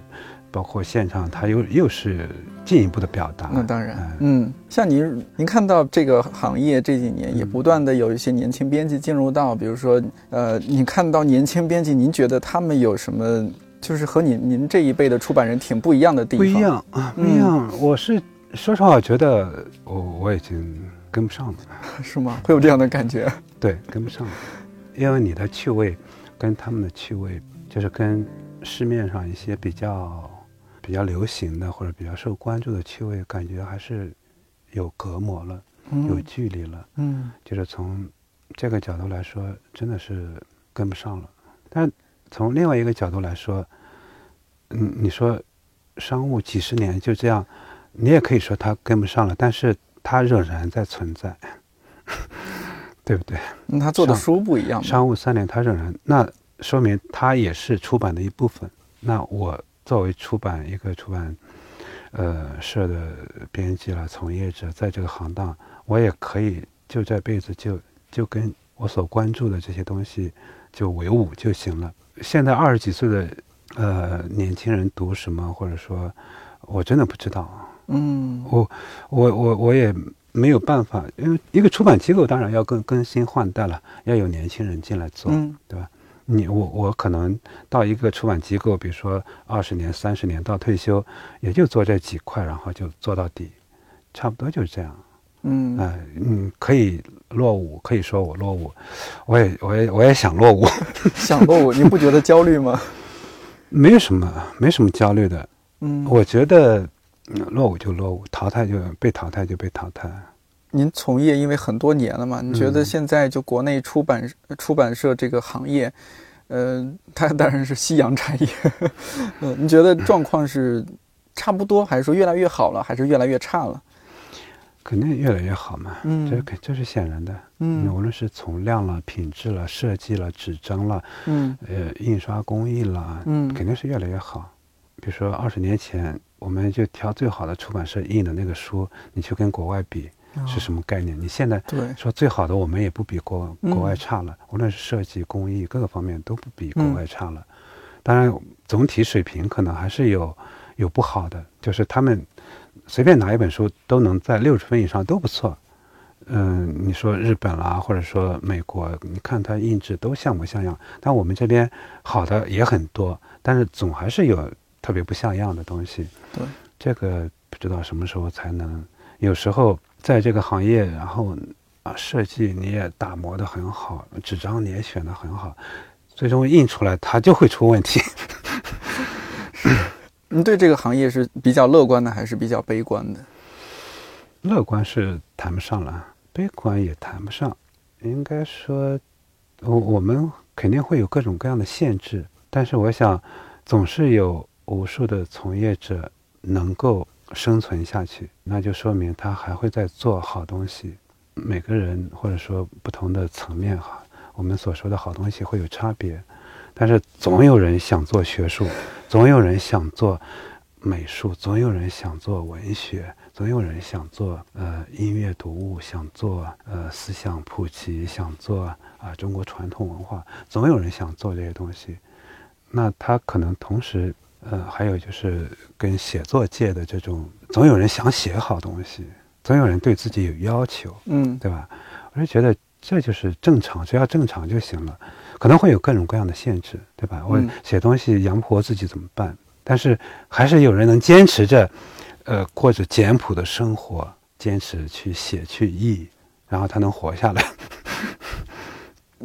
包括现场，它又又是进一步的表达。那当然，嗯，像您，您看到这个行业这几年也不断的有一些年轻编辑进入到，比如说，呃，你看到年轻编辑，您觉得他们有什么，就是和您您这一辈的出版人挺不一样的地方？不一样啊，不一样。我是说实话，觉得我我已经跟不上了，*laughs* 是吗？会有这样的感觉？对，跟不上了，因为你的趣味跟他们的趣味，就是跟市面上一些比较。比较流行的或者比较受关注的趣味，感觉还是有隔膜了，有距离了。嗯，就是从这个角度来说，真的是跟不上了。但从另外一个角度来说，嗯，你说商务几十年就这样，你也可以说它跟不上了，但是它仍然在存在，*laughs* 对不对？那他做的书不一样。商务三年，它仍然，那说明它也是出版的一部分。那我。作为出版一个出版，呃社的编辑了，从业者，在这个行当，我也可以就这辈子就就跟我所关注的这些东西就为伍就行了。现在二十几岁的呃年轻人读什么，或者说，我真的不知道。嗯，我我我我也没有办法，因为一个出版机构当然要更更新换代了，要有年轻人进来做，对吧？你我我可能到一个出版机构，比如说二十年、三十年到退休，也就做这几块，然后就做到底，差不多就是这样。嗯，哎，嗯，可以落伍，可以说我落伍，我也我也我也想落伍，*laughs* 想落伍，你不觉得焦虑吗？*laughs* 没有什么，没什么焦虑的。嗯，我觉得落伍就落伍，淘汰就被淘汰就被淘汰。您从业因为很多年了嘛，你觉得现在就国内出版出版社这个行业，呃，它 *laughs* 当然是夕阳产业，*laughs* 呃，你觉得状况是差不多，还是说越来越好了，还是越来越差了？肯定越来越好嘛，嗯，这这是显然的，嗯，无论是从量了、品质了、设计了、纸张了，嗯，呃，印刷工艺了，嗯，肯定是越来越好。比如说二十年前，我们就挑最好的出版社印的那个书，你去跟国外比。是什么概念？你现在说最好的，我们也不比国国外差了，无论是设计工艺各个方面都不比国外差了。当然，总体水平可能还是有有不好的，就是他们随便拿一本书都能在六十分以上都不错。嗯，你说日本啦，或者说美国，你看它印制都像模像样，但我们这边好的也很多，但是总还是有特别不像样的东西。对，这个不知道什么时候才能。有时候在这个行业，然后啊，设计你也打磨的很好，纸张你也选的很好，最终印出来它就会出问题。*laughs* 你对这个行业是比较乐观的，还是比较悲观的？乐观是谈不上了。悲观也谈不上，应该说，我我们肯定会有各种各样的限制，但是我想，总是有无数的从业者能够生存下去，那就说明他还会在做好东西。每个人或者说不同的层面哈，我们所说的好东西会有差别，但是总有人想做学术，总有人想做美术，总有人想做文学。总有人想做呃音乐读物，想做呃思想普及，想做啊中国传统文化。总有人想做这些东西，那他可能同时呃还有就是跟写作界的这种，总有人想写好东西，总有人对自己有要求，嗯，对吧？我就觉得这就是正常，只要正常就行了。可能会有各种各样的限制，对吧？我写东西养不活自己怎么办？但是还是有人能坚持着。呃，过着简朴的生活，坚持去写去译，然后他能活下来。*laughs*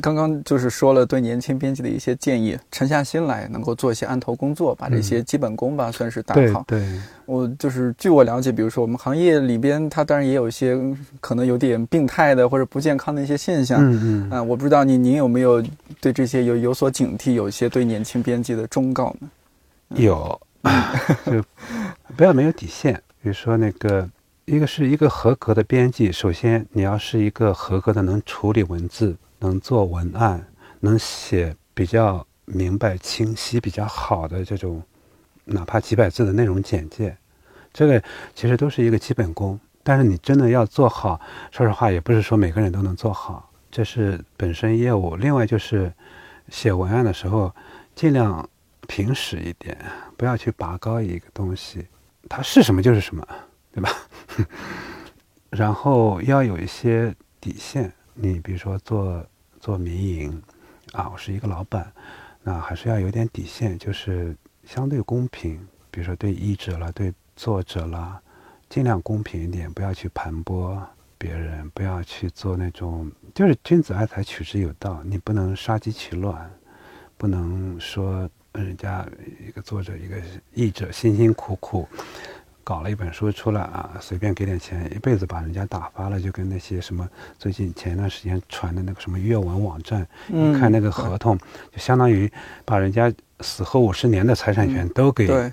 刚刚就是说了对年轻编辑的一些建议，沉下心来，能够做一些案头工作，把这些基本功吧算是打好。对，我就是据我了解，比如说我们行业里边，它当然也有一些可能有点病态的或者不健康的一些现象。嗯嗯。啊，我不知道您您有没有对这些有有所警惕，有一些对年轻编辑的忠告呢？有。就不要没有底线。比如说，那个一个是一个合格的编辑，首先你要是一个合格的能处理文字、能做文案、能写比较明白、清晰、比较好的这种，哪怕几百字的内容简介，这个其实都是一个基本功。但是你真的要做好，说实话，也不是说每个人都能做好，这是本身业务。另外就是写文案的时候，尽量。平实一点，不要去拔高一个东西，它是什么就是什么，对吧？*laughs* 然后要有一些底线。你比如说做做民营，啊，我是一个老板，那还是要有点底线，就是相对公平。比如说对译者了，对作者了，尽量公平一点，不要去盘剥别人，不要去做那种，就是君子爱财，取之有道。你不能杀鸡取卵，不能说。人家一个作者，一个译者，辛辛苦苦搞了一本书出来啊，随便给点钱，一辈子把人家打发了，就跟那些什么最近前一段时间传的那个什么阅文网站，你看那个合同，就相当于把人家死后五十年的财产权都给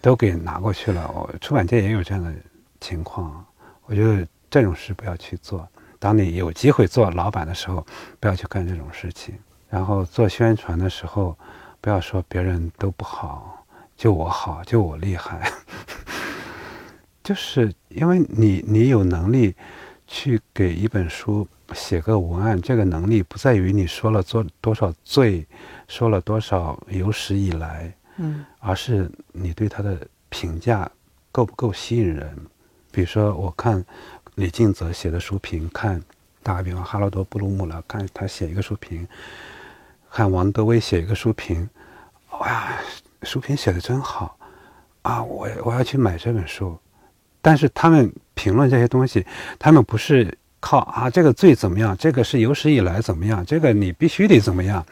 都给拿过去了。我出版界也有这样的情况，我觉得这种事不要去做。当你有机会做老板的时候，不要去干这种事情。然后做宣传的时候。不要说别人都不好，就我好，就我厉害。就是因为你，你有能力去给一本书写个文案，这个能力不在于你说了做多少罪，说了多少有史以来，嗯，而是你对他的评价够不够吸引人。比如说，我看李敬泽写的书评，看打个比方，哈罗德·布鲁姆了，看他写一个书评。看王德威写一个书评，哇，书评写的真好，啊，我我要去买这本书。但是他们评论这些东西，他们不是靠啊这个最怎么样，这个是有史以来怎么样，这个你必须得怎么样，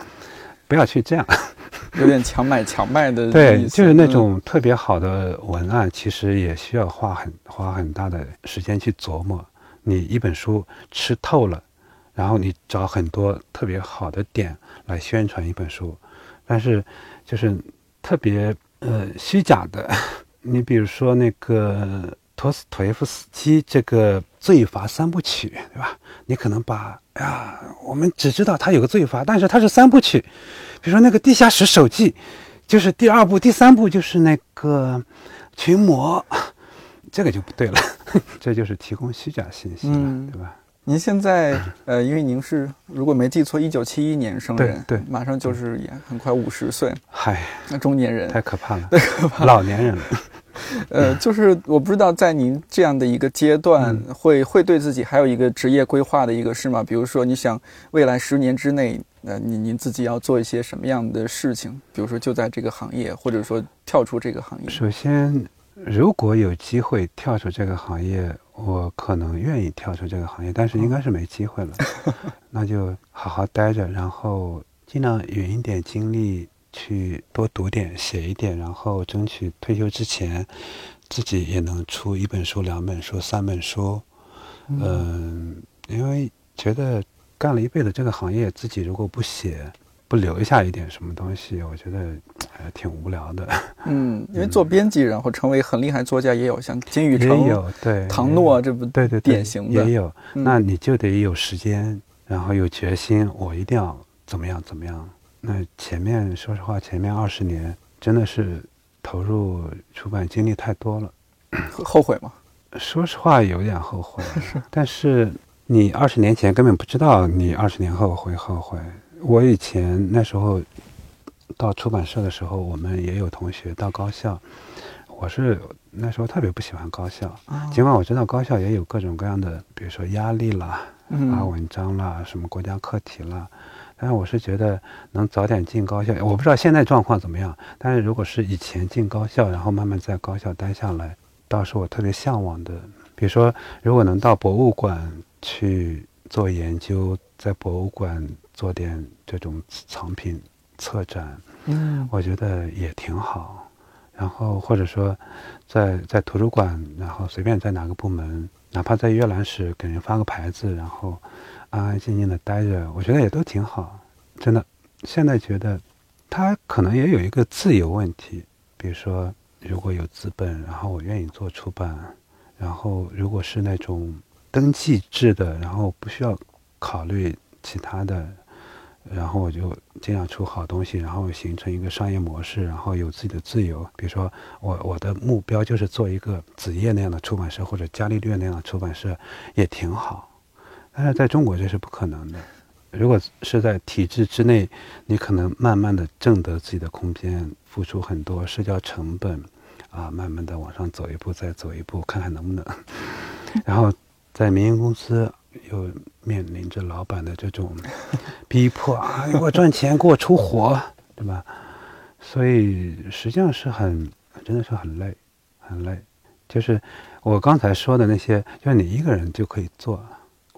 不要去这样，*laughs* 有点强买强卖的。对，就是那种特别好的文案，其实也需要花很花很大的时间去琢磨。你一本书吃透了。然后你找很多特别好的点来宣传一本书，但是就是特别呃虚假的。*laughs* 你比如说那个托斯托耶夫斯基这个罪罚三部曲，对吧？你可能把哎呀，我们只知道他有个罪罚，但是他是三部曲。比如说那个《地下室手记》，就是第二部、第三部就是那个群魔，*laughs* 这个就不对了，这就是提供虚假信息了，对吧？您现在呃，因为您是如果没记错，一九七一年生人，对，马上就是也很快五十岁，嗨，那中年人太可怕了，太可怕，老年人了。*laughs* 呃，就是我不知道在您这样的一个阶段，会会对自己还有一个职业规划的一个事吗？比如说，你想未来十年之内，呃，您您自己要做一些什么样的事情？比如说，就在这个行业，或者说跳出这个行业。首先，如果有机会跳出这个行业，我可能愿意跳出这个行业，但是应该是没机会了。*laughs* 那就好好待着，然后尽量匀一点精力。去多读点，写一点，然后争取退休之前，自己也能出一本书、两本书、三本书。嗯，因为觉得干了一辈子这个行业，自己如果不写，不留下一点什么东西，我觉得还挺无聊的。嗯，*laughs* 因为做编辑，然后成为很厉害作家也有，像金宇成、对唐诺，这不对对典型的也有。那你就得有时间，然后有决心，我一定要怎么样怎么样。那前面说实话，前面二十年真的是投入出版精力太多了，后悔吗？说实话，有点后悔。*laughs* 但是你二十年前根本不知道，你二十年后会后悔。我以前那时候到出版社的时候，我们也有同学到高校，我是那时候特别不喜欢高校，尽管我知道高校也有各种各样的，比如说压力啦、发文章啦、什么国家课题啦。但是我是觉得能早点进高校，我不知道现在状况怎么样。但是如果是以前进高校，然后慢慢在高校待下来，倒是我特别向往的。比如说，如果能到博物馆去做研究，在博物馆做点这种藏品策展，嗯，我觉得也挺好。然后或者说，在在图书馆，然后随便在哪个部门，哪怕在阅览室给人发个牌子，然后。安安静静的待着，我觉得也都挺好，真的。现在觉得，他可能也有一个自由问题，比如说，如果有资本，然后我愿意做出版，然后如果是那种登记制的，然后不需要考虑其他的，然后我就尽量出好东西，然后形成一个商业模式，然后有自己的自由。比如说，我我的目标就是做一个子夜那样的出版社，或者伽利略那样的出版社，也挺好。但是在中国这是不可能的。如果是在体制之内，你可能慢慢的挣得自己的空间，付出很多社交成本，啊，慢慢的往上走一步，再走一步，看看能不能。*laughs* 然后在民营公司又面临着老板的这种 *laughs* 逼迫啊，给我赚钱，给我出活，对吧？所以实际上是很，真的是很累，很累。就是我刚才说的那些，就是你一个人就可以做。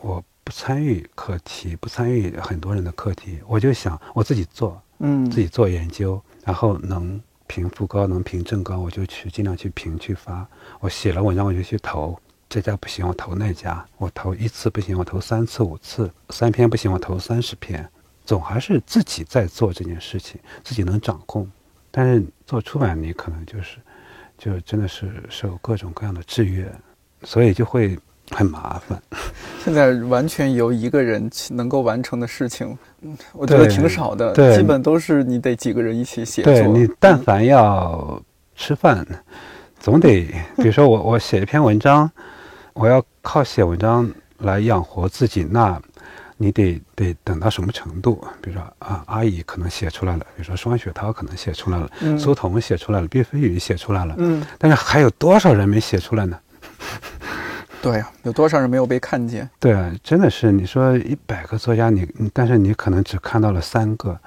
我不参与课题，不参与很多人的课题，我就想我自己做，嗯，自己做研究，然后能评副高，能评正高，我就去尽量去评去发。我写了文章，我就去投，这家不行，我投那家，我投一次不行，我投三次五次，三篇不行，我投三十篇，总还是自己在做这件事情，自己能掌控。但是做出版，你可能就是，就真的是受各种各样的制约，所以就会。很麻烦，*laughs* 现在完全由一个人能够完成的事情，我觉得挺少的，基本都是你得几个人一起写作。对你，但凡要吃饭，总得，比如说我我写一篇文章，我要靠写文章来养活自己，那你得得等到什么程度？比如说啊，阿姨可能写出来了，比如说双雪涛可能写出来了，苏童写出来了，毕飞宇写出来了，嗯，但是还有多少人没写出来呢？对呀，有多少人没有被看见？对啊，真的是你说一百个作家，你但是你可能只看到了三个，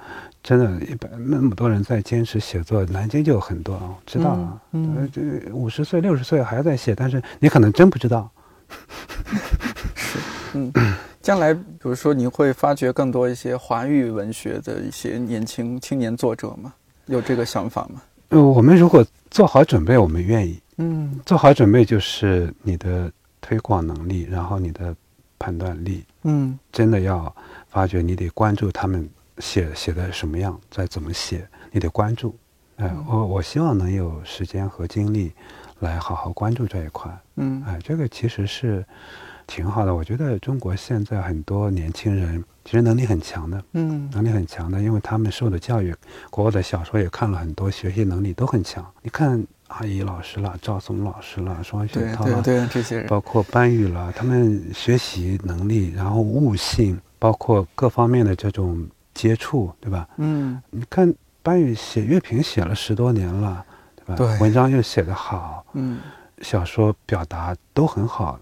真的，一百那么多人在坚持写作，南京就有很多啊，知道啊，嗯，这五十岁、六十岁还在写，但是你可能真不知道。*laughs* 是，嗯，将来比如说你会发掘更多一些华语文学的一些年轻青年作者吗？有这个想法吗？呃，我们如果做好准备，我们愿意。嗯，做好准备就是你的。推广能力，然后你的判断力，嗯，真的要发觉，你得关注他们写写的什么样，再怎么写，你得关注。哎，我我希望能有时间和精力来好好关注这一块。嗯，哎，这个其实是挺好的。我觉得中国现在很多年轻人其实能力很强的，嗯，能力很强的，因为他们受的教育，国外的小说也看了很多，学习能力都很强。你看。阿姨老师了，赵松老师了，双雪涛了，对对这些人，包括班宇了，他们学习能力，然后悟性，包括各方面的这种接触，对吧？嗯，你看班宇写乐评写了十多年了，对吧？对文章又写得好，嗯小说表达都很好，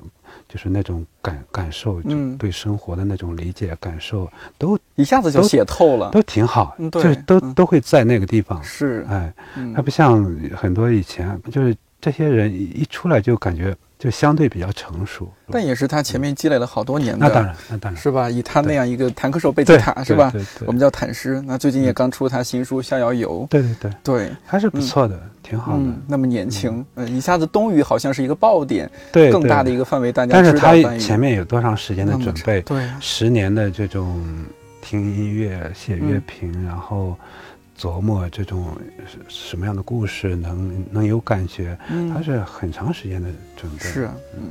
就是那种感感受，就嗯对生活的那种理解感受都一下子就写透了。都挺好，嗯就是都嗯都会在那个地方。是，哎，嗯他不像很多以前，就是这些人一一出来就感觉就相对比较成熟。但也是他前面积累了好多年的，那当然，那当然，是吧？以他那样一个坦克手贝吉塔，是吧？对对我们叫坦师。那最近也刚出他新书《逍遥游》，对对对，对，还是不错的，挺好的。嗯，那么年轻，嗯，一下子冬雨好像是一个爆点，对，更大的一个范围，大家但是他前面有多长时间的准备？对啊，十年的这种听音乐、写乐嗯评，然后琢磨这种什什么样的故事能能有感觉，嗯，它是很长时间的准备。是啊，嗯。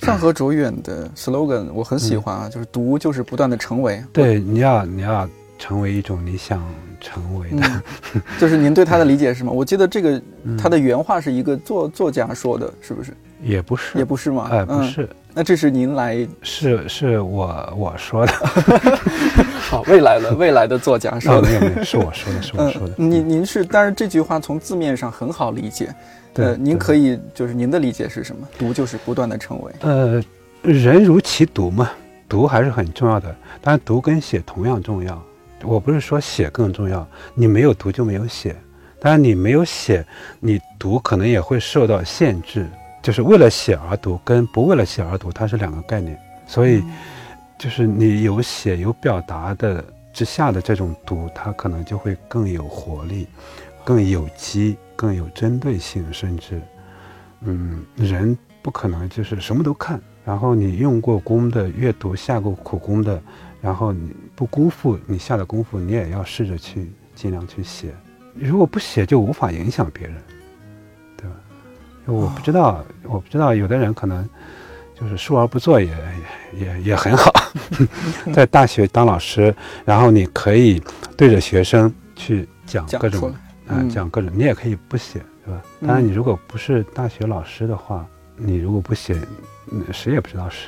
上河卓远的 slogan 我很喜欢啊，就是读就是不断的成为。对，你要你要成为一种你想成为的。嗯，就是您对他的理解是吗？*laughs* 我记得这个嗯他的原话是一个作作家说的，是不是？也不是，也不是吗？哎，不嗯。是，那这是您来是是我我说的，*laughs* 好未来的未来的作家说。没有没有，是我说的，*laughs* 是我说的。嗯，您您是，但是这句话从字面上很好理解。对呃，您可以就是您的理解是什么？读就是不断的成为。呃，人如其读嘛，读还是很重要的，当然读跟写同样重要。我不是说写更重要，你没有读就没有写，当然你没有写，你读可能也会受到限制。就是为了写而读，跟不为了写而读，它是两个概念。所以，就是你有写有表达的之下的这种读，它可能就会更有活力，更有机，更有针对性，甚至，嗯，人不可能就是什么都看。然后你用过功的阅读，下过苦功的，然后你不辜负你下的功夫，你也要试着去尽量去写。如果不写，就无法影响别人？我不知道，我不知道，有的人可能就是述而不作也也也也很好。*laughs* 在大学当老师，然后你可以对着学生去讲各种。啊、嗯讲各种，你也可以不写，对吧？当然，你如果不是大学老师的话，你如果不写，嗯谁也不知道是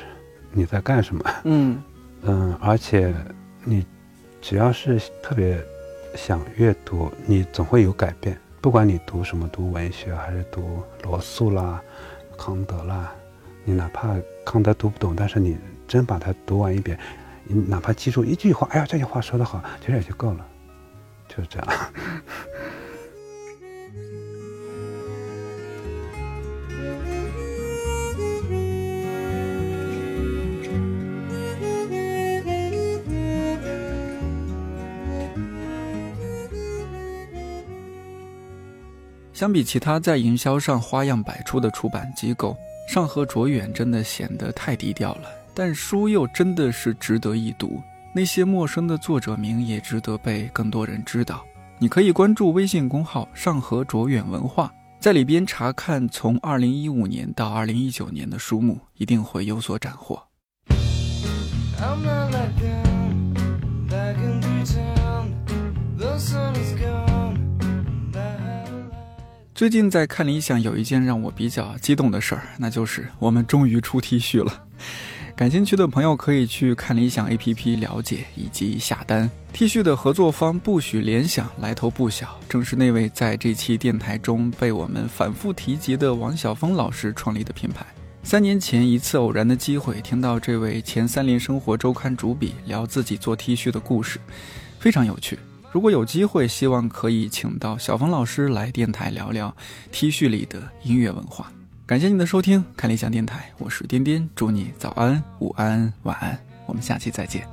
你在干什么。嗯 *laughs* 嗯，而且你只要是特别想阅读，你总会有改变。不管你读什么，读文学还是读罗素啦、康德啦，你哪怕康德读不懂，但是你真把它读完一遍，你哪怕记住一句话，哎呀，这句话说得好，其实也就够了，就是这样。相比其他在营销上花样百出的出版机构，上河卓远真的显得太低调了。但书又真的是值得一读，那些陌生的作者名也值得被更多人知道。你可以关注微信公号“上河卓远文化”，在里边查看从2015年到2019年的书目，一定会有所斩获。I'm not like them. Back in pretend, the sun is gone. 最近在看理想有一件让我比较激动的事儿，那就是我们终于出 T 恤了。感兴趣的朋友可以去看理想 APP 了解以及下单。T 恤的合作方不许联想来头不小，正是那位在这期电台中被我们反复提及的王晓峰老师创立的品牌。三年前一次偶然的机会，听到这位前三联生活周刊主笔聊自己做 T 恤的故事，非常有趣。如果有机会，希望可以请到小峰老师来电台聊聊 T 恤里的音乐文化。感谢您的收听，看理想电台，我是颠颠，祝你早安、午安、晚安，我们下期再见。